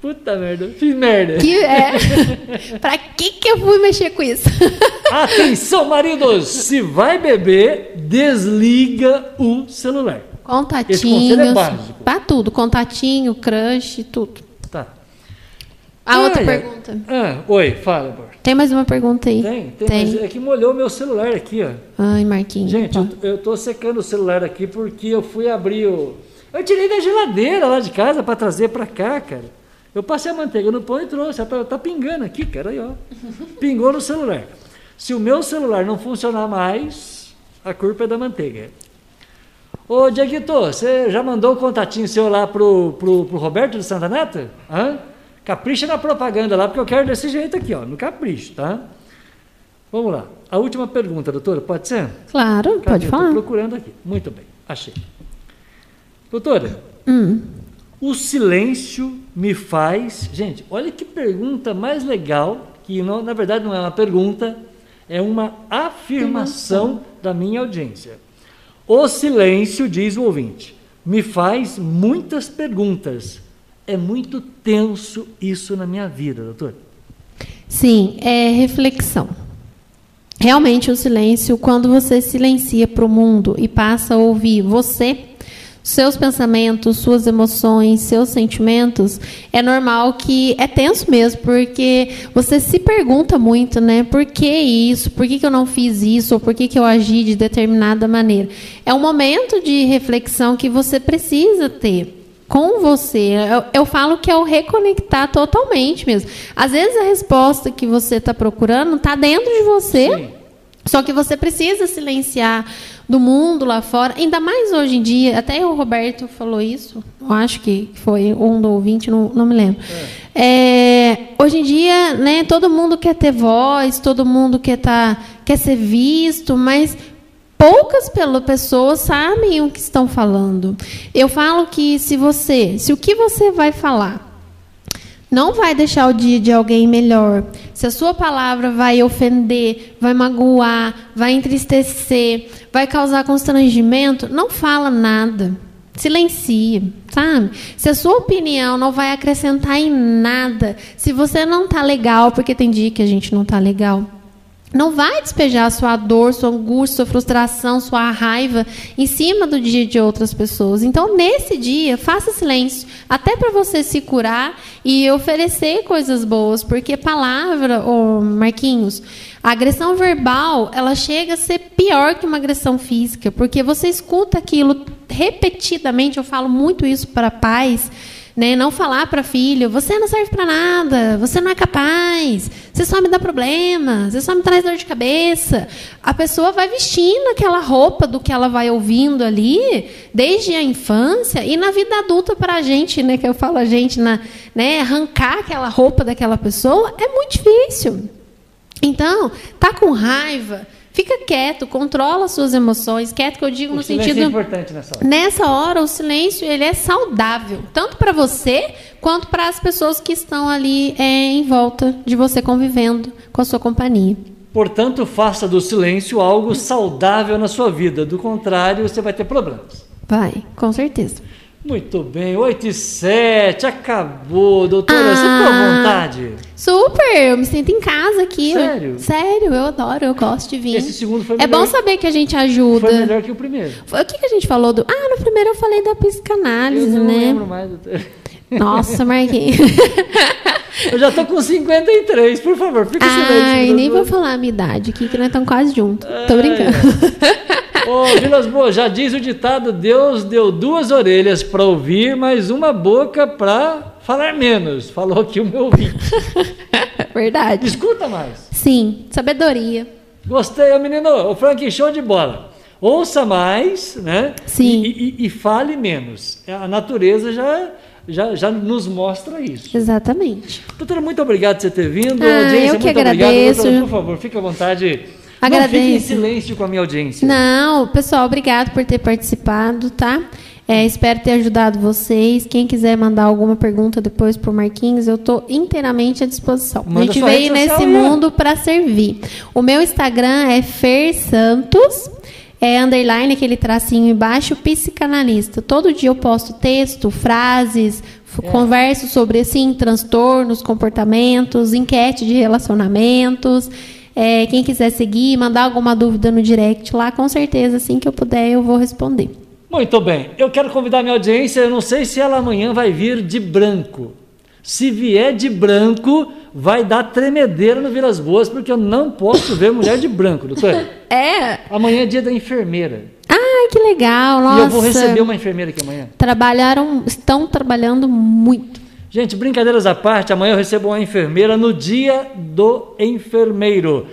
Speaker 1: Puta merda, fiz merda.
Speaker 2: que é. pra que que eu fui mexer com isso?
Speaker 1: Atenção, maridos! Se vai beber, desliga o celular. Esse conselho é
Speaker 2: Contatinhos.
Speaker 1: básico.
Speaker 2: Pra tudo. Contatinho, crush, tudo.
Speaker 1: Tá.
Speaker 2: A outra
Speaker 1: Olha,
Speaker 2: pergunta.
Speaker 1: Ah, oi, fala, amor.
Speaker 2: Tem mais uma pergunta aí?
Speaker 1: Tem, tem, mas é que molhou meu celular aqui, ó.
Speaker 2: Ai, Marquinhos.
Speaker 1: Gente,
Speaker 2: Ó.
Speaker 1: eu, eu tô secando o celular aqui porque eu fui abrir o. Eu tirei da geladeira lá de casa para trazer para cá, cara. Eu passei a manteiga no pão e trouxe. Tá, tá pingando aqui, cara. Aí, ó. Pingou no celular. Se o meu celular não funcionar mais, a culpa é da manteiga. Ô, Dieguito, você já mandou o contatinho seu lá pro, pro, pro Roberto de Santa Neta? Hã? Capricha na propaganda lá, porque eu quero desse jeito aqui, ó. No capricho, tá? Vamos lá. A última pergunta, doutora, pode ser?
Speaker 2: Claro,
Speaker 1: Cadê?
Speaker 2: pode falar.
Speaker 1: procurando aqui. Muito bem, achei. Doutora,
Speaker 2: Hum.
Speaker 1: o silêncio me faz. Gente, olha que pergunta mais legal, que não, na verdade não é uma pergunta, é uma afirmação da minha audiência. O silêncio, diz o ouvinte, me faz muitas perguntas. É muito tenso isso na minha vida, doutor.
Speaker 2: Sim, é reflexão. Realmente o silêncio, quando você silencia para o mundo e passa a ouvir você, seus pensamentos, suas emoções, seus sentimentos, é normal que é tenso mesmo, porque você se pergunta muito, né? Por que isso? Por que, que eu não fiz isso? Ou por que, que eu agi de determinada maneira? É um momento de reflexão que você precisa ter com você. Eu, eu, falo que é o reconectar totalmente mesmo. Às vezes a resposta que você está procurando está dentro de você. Sim. Só que você precisa silenciar do mundo lá fora, ainda mais hoje em dia, até o Roberto falou isso, eu acho que foi um do ouvinte, não, não me lembro. É. É, hoje em dia, né, todo mundo quer ter voz, todo mundo quer, tá, quer ser visto, mas poucas pessoas sabem o que estão falando. Eu falo que se você, se o que você vai falar não vai deixar o dia de alguém melhor, se a sua palavra vai ofender, vai magoar, vai entristecer, vai causar constrangimento, não fala nada. Silencia, sabe? Se a sua opinião não vai acrescentar em nada, se você não tá legal, porque tem dia que a gente não tá legal, não vai despejar sua dor, sua angústia, sua frustração, sua raiva em cima do dia de outras pessoas. Então, nesse dia, faça silêncio, até para você se curar e oferecer coisas boas, porque palavra, oh, Marquinhos, a agressão verbal, ela chega a ser pior que uma agressão física, porque você escuta aquilo repetidamente, eu falo muito isso para pais, né? Não falar para filho, você não serve para nada, você não é capaz, você só me dá problema, você só me traz dor de cabeça. A pessoa vai vestindo aquela roupa do que ela vai ouvindo ali, desde a infância e na vida adulta para a gente, né? Que eu falo a gente, na, né? Arrancar aquela roupa daquela pessoa é muito difícil. Então, tá com raiva Fica quieto, controla suas emoções. Quieto que eu digo o no sentido. É
Speaker 1: importante nessa hora.
Speaker 2: Nessa hora, o silêncio ele é saudável, tanto para você quanto para as pessoas que estão ali é, em volta de você convivendo com a sua companhia.
Speaker 1: Portanto, faça do silêncio algo saudável na sua vida. Do contrário, você vai ter problemas.
Speaker 2: Vai, com certeza.
Speaker 1: Muito bem, 8 e 7, acabou, doutora. Ah, você ficou à vontade?
Speaker 2: Super, eu me sinto em casa aqui.
Speaker 1: Sério? Eu,
Speaker 2: sério, eu adoro, eu gosto de vir.
Speaker 1: Esse segundo foi
Speaker 2: melhor. É bom saber que a gente ajuda.
Speaker 1: Foi melhor que o primeiro.
Speaker 2: O que, que a gente falou do. Ah, no primeiro eu falei da psicanálise,
Speaker 1: eu
Speaker 2: não né?
Speaker 1: Lembro mais, doutora.
Speaker 2: Nossa, Marquinhos.
Speaker 1: eu já tô com 53, por favor, fica silêncio.
Speaker 2: Ai, nem vou falar a minha idade aqui, que nós estamos quase juntos. Tô brincando.
Speaker 1: Ô, Vilas Boas, já diz o ditado: Deus deu duas orelhas para ouvir, mas uma boca para falar menos. Falou aqui o meu ouvinte.
Speaker 2: Verdade.
Speaker 1: Escuta mais.
Speaker 2: Sim, sabedoria.
Speaker 1: Gostei, menino. O Frank, show de bola. Ouça mais, né?
Speaker 2: Sim.
Speaker 1: E, e, e fale menos. A natureza já já, já nos mostra isso.
Speaker 2: Exatamente.
Speaker 1: Doutora, muito obrigado por você ter vindo.
Speaker 2: Ah, audiência, eu que
Speaker 1: muito
Speaker 2: agradeço.
Speaker 1: obrigado. por favor, fique à vontade
Speaker 2: Agradeço. Não
Speaker 1: fique em silêncio com a minha audiência.
Speaker 2: Não, pessoal, obrigado por ter participado, tá? É, espero ter ajudado vocês. Quem quiser mandar alguma pergunta depois para o Marquinhos, eu estou inteiramente à disposição. Manda a gente veio nesse mundo para servir. O meu Instagram é Fer Santos. É underline, aquele tracinho embaixo, psicanalista. Todo dia eu posto texto, frases, é. converso sobre assim, transtornos, comportamentos, enquete de relacionamentos. É, quem quiser seguir, mandar alguma dúvida no direct lá, com certeza, assim que eu puder, eu vou responder.
Speaker 1: Muito bem. Eu quero convidar minha audiência. Eu não sei se ela amanhã vai vir de branco. Se vier de branco, vai dar tremedeira no Vilas Boas, porque eu não posso ver mulher de branco, doutor.
Speaker 2: É.
Speaker 1: Amanhã é dia da enfermeira.
Speaker 2: Ah, que legal. Nossa.
Speaker 1: E eu vou receber uma enfermeira aqui amanhã.
Speaker 2: Trabalharam, estão trabalhando muito.
Speaker 1: Gente, brincadeiras à parte, amanhã eu recebo uma enfermeira no dia do enfermeiro.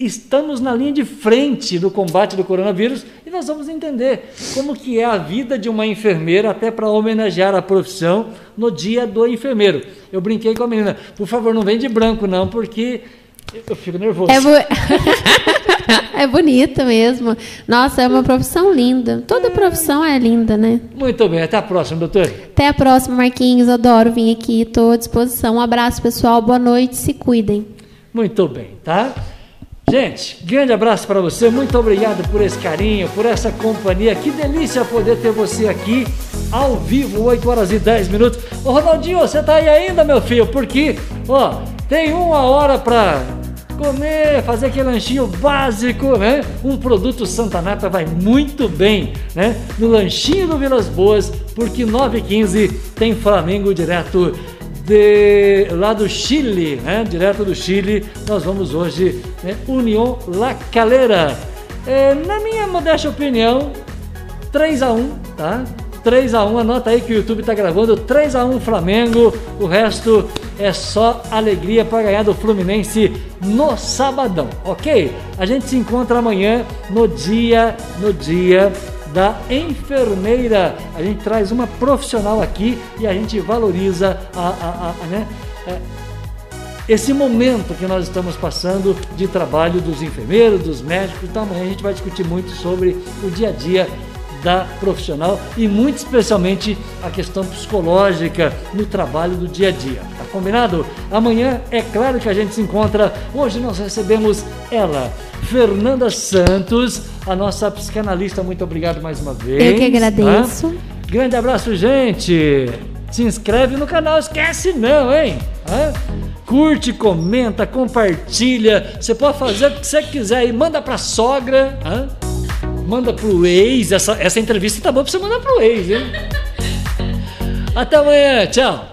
Speaker 1: Estamos na linha de frente do combate do coronavírus e nós vamos entender como que é a vida de uma enfermeira até para homenagear a profissão no dia do enfermeiro. Eu brinquei com a menina, por favor, não vem de branco não, porque eu fico nervoso.
Speaker 2: É. é bonita mesmo. Nossa, é uma profissão linda. Toda profissão é linda, né?
Speaker 1: Muito bem. Até a próxima, doutor.
Speaker 2: Até a próxima, Marquinhos. Adoro vir aqui. Estou à disposição. Um abraço, pessoal. Boa noite. Se cuidem.
Speaker 1: Muito bem, tá? Gente, grande abraço para você. Muito obrigado por esse carinho, por essa companhia. Que delícia poder ter você aqui ao vivo, 8 horas e 10 minutos. Ô Ronaldinho, você tá aí ainda, meu filho? Porque, ó, tem uma hora para comer, fazer aquele lanchinho básico, né? Um produto Santa Nata vai muito bem, né? No lanchinho do Vilas Boas, porque 9h15 tem Flamengo direto de lá do Chile, né? Direto do Chile, nós vamos hoje, né? União La Calera. É, na minha modesta opinião, 3 a 1 tá? 3 a 1 anota aí que o YouTube está gravando 3 a 1 Flamengo, o resto é só alegria para ganhar do Fluminense no sabadão, ok? A gente se encontra amanhã no dia, no dia da enfermeira. A gente traz uma profissional aqui e a gente valoriza a, a, a né? É, esse momento que nós estamos passando de trabalho dos enfermeiros, dos médicos. Então amanhã a gente vai discutir muito sobre o dia a dia da profissional e muito especialmente a questão psicológica no trabalho do dia a dia. Tá combinado? Amanhã é claro que a gente se encontra. Hoje nós recebemos ela, Fernanda Santos, a nossa psicanalista. Muito obrigado mais uma vez.
Speaker 2: Eu que agradeço. Tá?
Speaker 1: Grande abraço, gente. Se inscreve no canal, esquece não, hein? Hã? Curte, comenta, compartilha. Você pode fazer o que você quiser aí. Manda pra sogra. Hã? Manda pro ex. Essa, essa entrevista tá boa pra você mandar pro ex, hein? Até amanhã. Tchau.